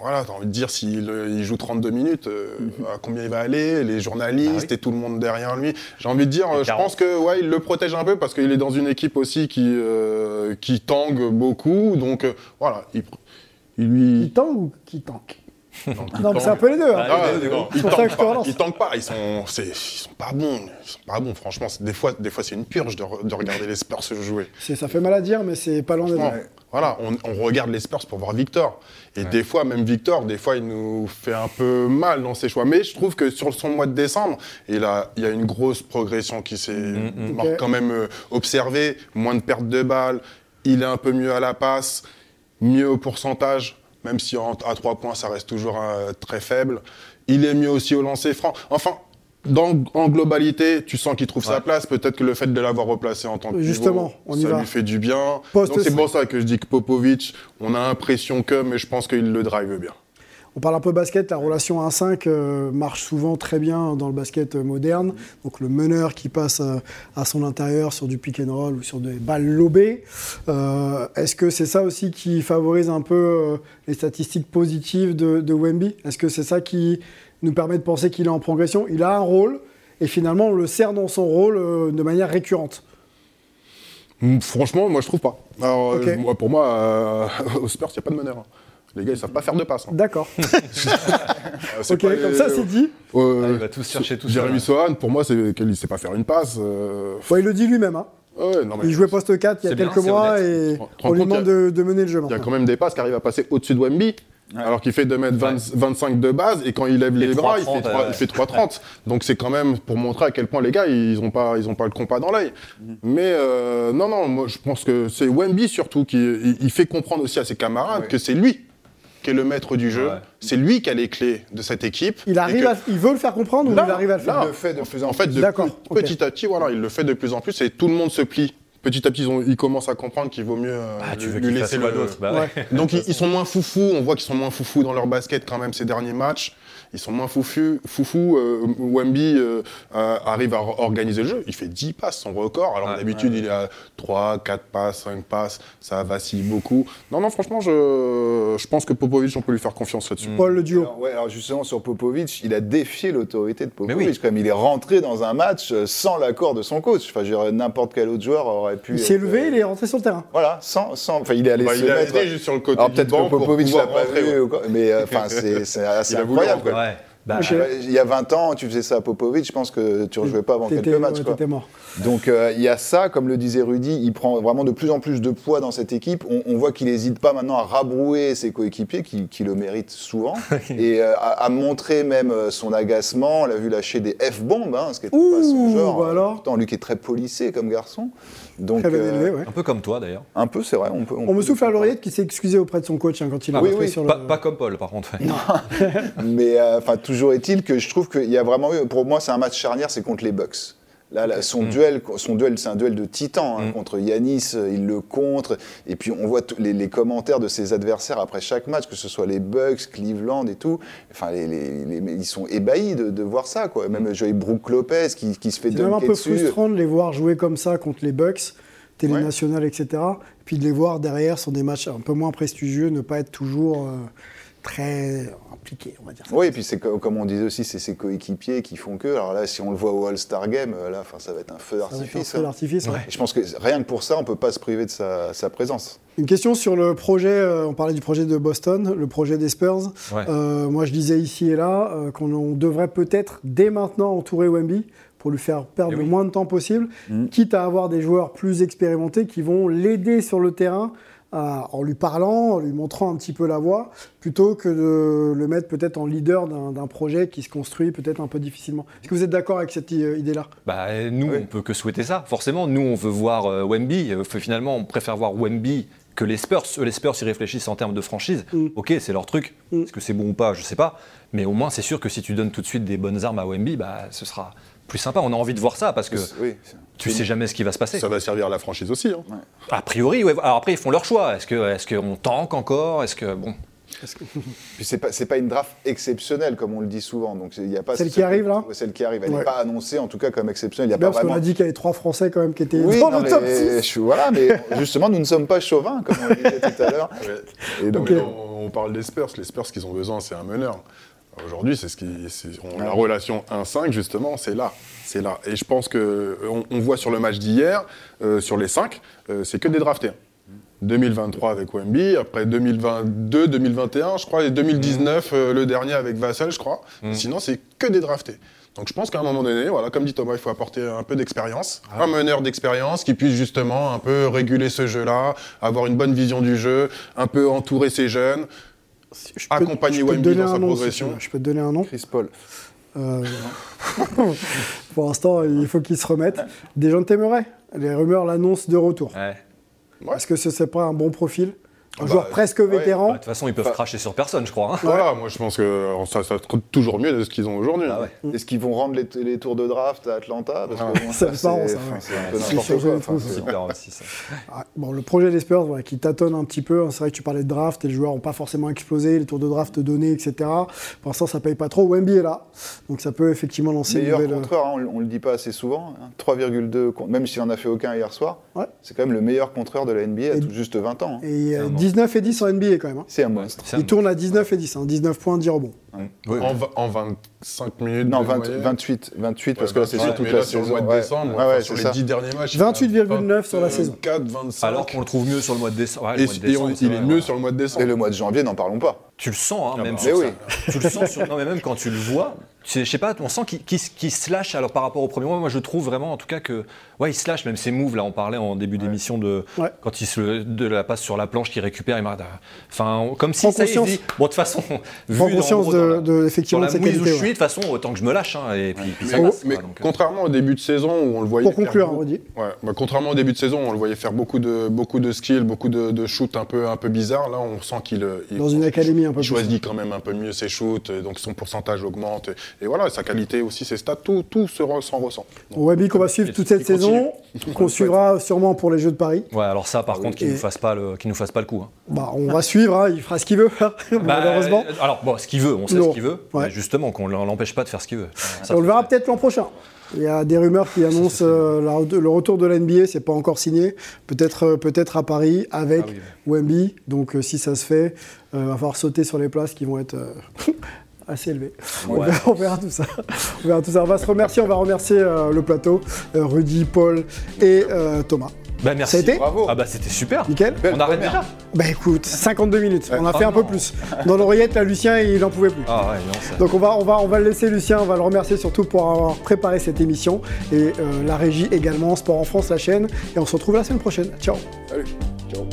Voilà, t'as envie de dire s'il euh, il joue 32 minutes, euh, à combien il va aller, les journalistes Ah oui. et tout le monde derrière lui. J'ai envie de dire, euh, je 40. pense que ouais, il le protège un peu parce qu'il est dans une équipe aussi qui, euh, qui tangue beaucoup. Donc euh, voilà, il, il lui. Qui tangue ou qui tank Non, Non, mais c'est un peu les deux. hein. Ah, ils pour ça que tankent je te pas, ils tankent pas, ils sont, c'est- ils sont pas bons, ils sont pas bons. Franchement, c'est- des fois, des fois, c'est une purge de, re- de regarder les Spurs se jouer. C'est- Ça fait mal à dire, mais c'est pas loin d'être vrai. Voilà, on, on regarde les Spurs pour voir Victor. Et des fois, même Victor, des fois, il nous fait un peu mal dans ses choix. Mais je trouve que sur son mois de décembre, il, a, il y a une grosse progression qui s'est Mm, Ok. quand même euh, observée. Moins de pertes de balles, il est un peu mieux à la passe, mieux au pourcentage, même si en- à 3 points, ça reste toujours euh, très faible. Il est mieux aussi au lancer franc. Enfin, dans, en globalité, tu sens qu'il trouve sa place. Peut-être que le fait de l'avoir replacé en tant que Justement, pivot, on y ça va. lui fait du bien. Poste Donc c'est pour ça que je dis que Popovic, on a l'impression que, mais je pense qu'il le drive bien. On parle un peu basket, la relation 1-5 euh, marche souvent très bien dans le basket euh, moderne. Donc le meneur qui passe euh, à son intérieur sur du pick and roll ou sur des balles lobées. Euh, Est-ce que c'est ça aussi qui favorise un peu les statistiques positives de, de Wemby? Est-ce que c'est ça qui nous permet de penser qu'il est en progression? Il a un rôle et finalement on le sert dans son rôle de manière récurrente. Mm, Franchement, moi je trouve pas. Alors, moi, pour moi, aux Spurs, il n'y a pas de meneur. Les gars, ils savent pas faire de passe. hein. D'accord. Euh, ok, pas comme les- ça c'est dit. Euh, Ah, il va tous chercher tout seul, Jérémy ouais. Sohan, pour moi, c'est qu'il ne sait pas faire une passe. euh, Bon, il le dit lui-même. hein. ouais, non, mais Il jouait poste 4 il y a bien, quelques mois honnête. et on lui demande a- de, de mener le jeu Il y a quand même des passes qui arrivent à passer au-dessus de Wemby. Alors qu'il fait 2m20 25 de base et quand il lève les bras, il 3,30, fait, 3, ouais. il fait 3,30. Donc c'est quand même pour montrer à quel point les gars, ils n'ont pas, ils ont pas le compas dans l'œil. Mais euh, non, non, moi je pense que c'est Wemby surtout qui il, il fait comprendre aussi à ses camarades que c'est lui qui est le maître du jeu. Ouais. C'est lui qui a les clés de cette équipe. Il arrive que- à, il veut le faire comprendre ou il arrive à le faire Il le fait de plus en en fait, de D'accord, petit, à petit, voilà, il le fait de plus en plus et tout le monde se plie. Petit à petit, ils, ont- ils commencent à comprendre qu'il vaut mieux euh, Ah, tu lui- veux lui qu'il laisser le. Bah ouais. Donc ils, ils sont moins foufous, on voit qu'ils sont moins foufous dans leur basket quand même ces derniers matchs. Ils sont moins foufous. foufous euh, Wemby euh, euh, arrive à or- organiser le jeu. Il fait 10 passes, son record. Alors Ouais, d'habitude, il est à 3, 4 passes, 5 passes. Ça vacille beaucoup. Non, non, franchement, je, je pense que Popovic, on peut lui faire confiance là-dessus. Paul, le duo. Alors, ouais, alors justement sur Popovic, il a défié l'autorité de Mais Popovic. oui. Comme il est rentré dans un match sans l'accord de son coach. Enfin, je dirais, n'importe quel autre joueur aurait pu. Il s'est levé, euh, il est rentré sur le terrain. Voilà, sans, sans. Enfin, il est allé Bah, se il a mettre. été juste sur le côté Alors peut-être que Popovic l'a pas vu, mais enfin, c'est c'est assez incroyable. quoi. Bah. Euh, Il y a 20 ans, tu faisais ça à Popovic, je pense que tu ne rejouais pas avant quelques matchs. ouais, quoi. t'étais mort. Donc euh, il y a ça, comme le disait Rudy, il prend vraiment de plus en plus de poids dans cette équipe. On, on voit qu'il n'hésite pas maintenant à rabrouer ses coéquipiers, qui, qui le méritent souvent, et euh, à, à montrer même euh, son agacement. On l'a vu lâcher des F-bombes, hein, ce qui était pas son genre. bah alors. Pourtant, lui qui est très polissé comme garçon. Donc Très bien euh, élevé, ouais. Un peu comme toi d'ailleurs. un peu, c'est vrai. On, peut, On me peut- souffle à l'oreillette qui s'est excusé auprès de son coach hein, quand il a Ah oui, oui, sur le... Pas, pas comme Paul par contre. Mais euh, enfin, toujours est-il que je trouve qu'il y a vraiment eu, pour moi, c'est un match charnière, c'est contre les Bucks. Là, là, son Mm. duel, son duel, c'est un duel de titans hein, Mm. contre Yanis. euh, Il le contre, et puis on voit tous les, les commentaires de ses adversaires après chaque match, que ce soit les Bucks, Cleveland et tout. Enfin, les, les- les- ils sont ébahis de, de voir ça, quoi. Même je voyais Brook Lopez qui, qui se fait C'est même un peu dessus. frustrant de les voir jouer comme ça contre les Bucks, télé Ouais. nationale, etc. Et puis de les voir derrière sur des matchs un peu moins prestigieux, ne pas être toujours euh, très impliqués, on va dire. ça. Oui, et puis c'est co- comme on disait aussi, c'est ses coéquipiers qui font que. Alors là, si on le voit au All-Star Game, euh, là, enfin, ça va être un feu faire un d'artifice. feu hein. d'artifice, ouais. Je pense que rien que pour ça, on peut pas se priver de sa, sa présence. Une question sur le projet, euh, on parlait du projet de Boston, le projet des Spurs. Ouais. Euh, moi, je disais ici et là euh, qu'on on devrait peut-être dès maintenant entourer Wemby pour lui faire perdre Eh le moins de temps possible, Mhm. quitte à avoir des joueurs plus expérimentés qui vont l'aider sur le terrain en lui parlant, en lui montrant un petit peu la voie, plutôt que de le mettre peut-être en leader d'un projet qui se construit peut-être un peu difficilement. Est-ce que vous êtes d'accord avec cette euh, idée-là? Bah, nous, Oui. on peut que souhaiter ça. Forcément, nous, on veut voir euh, Wemby. Euh, finalement, on préfère voir Wemby que les Spurs. Eux, les Spurs, ils réfléchissent en termes de franchise. Mm. Ok, c'est leur truc. Mm. Est-ce que c'est bon ou pas? Je sais pas. Mais au moins, c'est sûr que si tu donnes tout de suite des bonnes armes à Wemby, bah, ce sera plus sympa. On a envie de voir ça parce que Oui. Tu sais jamais ce qui va se passer. Ça va servir à la franchise aussi. hein. A priori, ouais. Alors après, ils font leur choix. Est-ce que, est-ce qu'on tank encore? Est-ce que bon Puis c'est pas, une draft exceptionnelle comme on le dit souvent. Donc il y a pas Celle ce- qui arrive, là Celle qui arrive, elle n'est Ouais. pas annoncée en tout cas comme exceptionnelle. Il y a Bien pas parce qu'on vraiment. a dit qu'il y avait trois Français quand même qui étaient Oui, dans non, le mais top je 6. suis- voilà, mais justement, nous ne sommes pas chauvins, comme on le disait tout à l'heure. Et donc, on, on parle des Spurs. Les Spurs, ce qu'ils ont besoin, c'est un meneur. Aujourd'hui, c'est ce qui, on- la relation 1-5 justement, c'est là, c'est là. Et je pense que on, on voit sur le match d'hier, euh, sur les 5, c'est que des draftés. 2023 avec Wemby, après 2022, 2021, je crois, et 2019 euh, le dernier avec Vassell, je crois. Sinon, c'est que des draftés. Donc je pense qu'à un moment donné, voilà, comme dit Thomas, il faut apporter un peu d'expérience, un meneur d'expérience qui puisse justement un peu réguler ce jeu-là, avoir une bonne vision du jeu, un peu entourer ses jeunes, Je peux- accompagner peux te Wemby donner dans sa un nom, si progression. Je peux te donner un nom. Chris Paul. Euh, Pour l'instant, il faut qu'il se remette. Des gens t'aimeraient Les rumeurs l'annoncent de retour. Ouais. Est-ce que ce serait pas un bon profil? Bah, joueur presque ouais. vétéran Bah, De toute façon, ils peuvent cracher sur personne, je crois. hein. Voilà, moi je pense que euh, ça, ça toujours mieux de ce qu'ils ont aujourd'hui. Ah ouais. Est-ce qu'ils vont rendre les, les tours de draft à Atlanta? Parce Ah. que bon, Ça, c'est marrant, ça, enfin, enfin. Ah, Bon, le projet des Spurs, voilà, qui tâtonne un petit peu. hein, C'est vrai que tu parlais de draft et les joueurs n'ont pas forcément explosé, les tours de draft donnés, etc. Pour l'instant, ça paye pas trop. Wemby est là, donc ça peut effectivement lancer une Meilleur nouvelle. contreur, hein, on, on le dit pas assez souvent, hein, 3,2, con- même s'il en a fait aucun hier soir, Ouais. c'est quand même le meilleur contreur de la NBA à Et- tout juste 20 ans. hein. Et euh, 19 et 10 en NBA quand même. hein. C'est un monstre. Un- Il tourne à 19 et 10, hein, 19 points, 10 rebonds. Oui, En, en 25 minutes. Non, de 20 moyenne. 28, 28 parce Ouais, que là c'est 25, sur toute la là, sur saison. le mois de ouais. décembre, Ouais, enfin, sur c'est les ça. 10 derniers matchs. 28,9 sur la saison. 4, 25. Alors qu'on le trouve mieux sur le mois de décembre. Et, de et il est mieux ouais. sur le mois de Et décembre. le mois de janvier, n'en parlons pas. Tu le sens, hein, même bah, sur mais ça. Tu le sens sur... Non, mais même quand tu le vois, tu sais, je sais pas, on sent qu'il qu'il se- lâche alors par rapport au premier mois. Moi, je trouve vraiment, en tout cas, que. Ouais, il se lâche, même ses moves, là, on parlait en début d'émission de. Ouais. Quand il se de la passe sur la planche, qu'il récupère, il marque. Enfin, comme si ça, il dit, Bon, de toute façon, vu conscience dans de, la- de- sur effectivement la de mouise où je suis, de toute façon, autant que je me lâche. hein, et puis, puis ça Mais, passe, mais quoi, donc, contrairement au début de saison où on le voyait. Pour faire conclure, beaucoup- on redit. Ouais, bah, contrairement au début de saison, on le voyait faire beaucoup de, beaucoup de skills, beaucoup de, de shoots un peu, un peu bizarres. Là, on sent qu'il. euh, il- Dans une académie un peu Il plus. choisit quand même un peu mieux ses shoots, et donc son pourcentage augmente. Et, et voilà, sa qualité aussi, ses stats, tout, tout s'en ressent. Wemby qu'on va suivre toute cette saison, qu'on suivra sûrement pour les Jeux de Paris. Ouais, alors ça, par contre, qu'il Et- nous fasse pas le, qu'il nous fasse pas le coup. Hein. Bah, on va suivre, hein, il fera ce qu'il veut, Bah, malheureusement. euh, alors, bon, ce qu'il veut, on sait Non. ce qu'il veut, Ouais. mais justement, qu'on l'empêche pas de faire ce qu'il veut. Ça, on le verra peut-être l'an prochain. Il y a des rumeurs qui annoncent euh, la- le retour de la NBA, c'est pas encore signé. Peut-être euh, peut-être à Paris avec Ah oui, Wemby. Donc euh, si ça se fait, il va falloir sauter sur les places qui vont être assez élevées. On, verra, on verra tout ça. On verra tout ça. On va se remercier, on va remercier euh, le plateau, euh, Rudy, Paul et euh, Thomas. Bah, merci. Ça a été Bravo. Ah bah c'était super. Nickel On arrête déjà Bah écoute, 52 minutes. On a fait un peu non. plus. Dans l'oreillette, là, Lucien, il n'en pouvait plus. Ah ouais, non, ça- Donc on va, on, va, on va le laisser Lucien, on va le remercier surtout pour avoir préparé cette émission et euh, la régie également, Sport en France, la chaîne. Et on se retrouve la semaine prochaine. Ciao Salut. Ciao.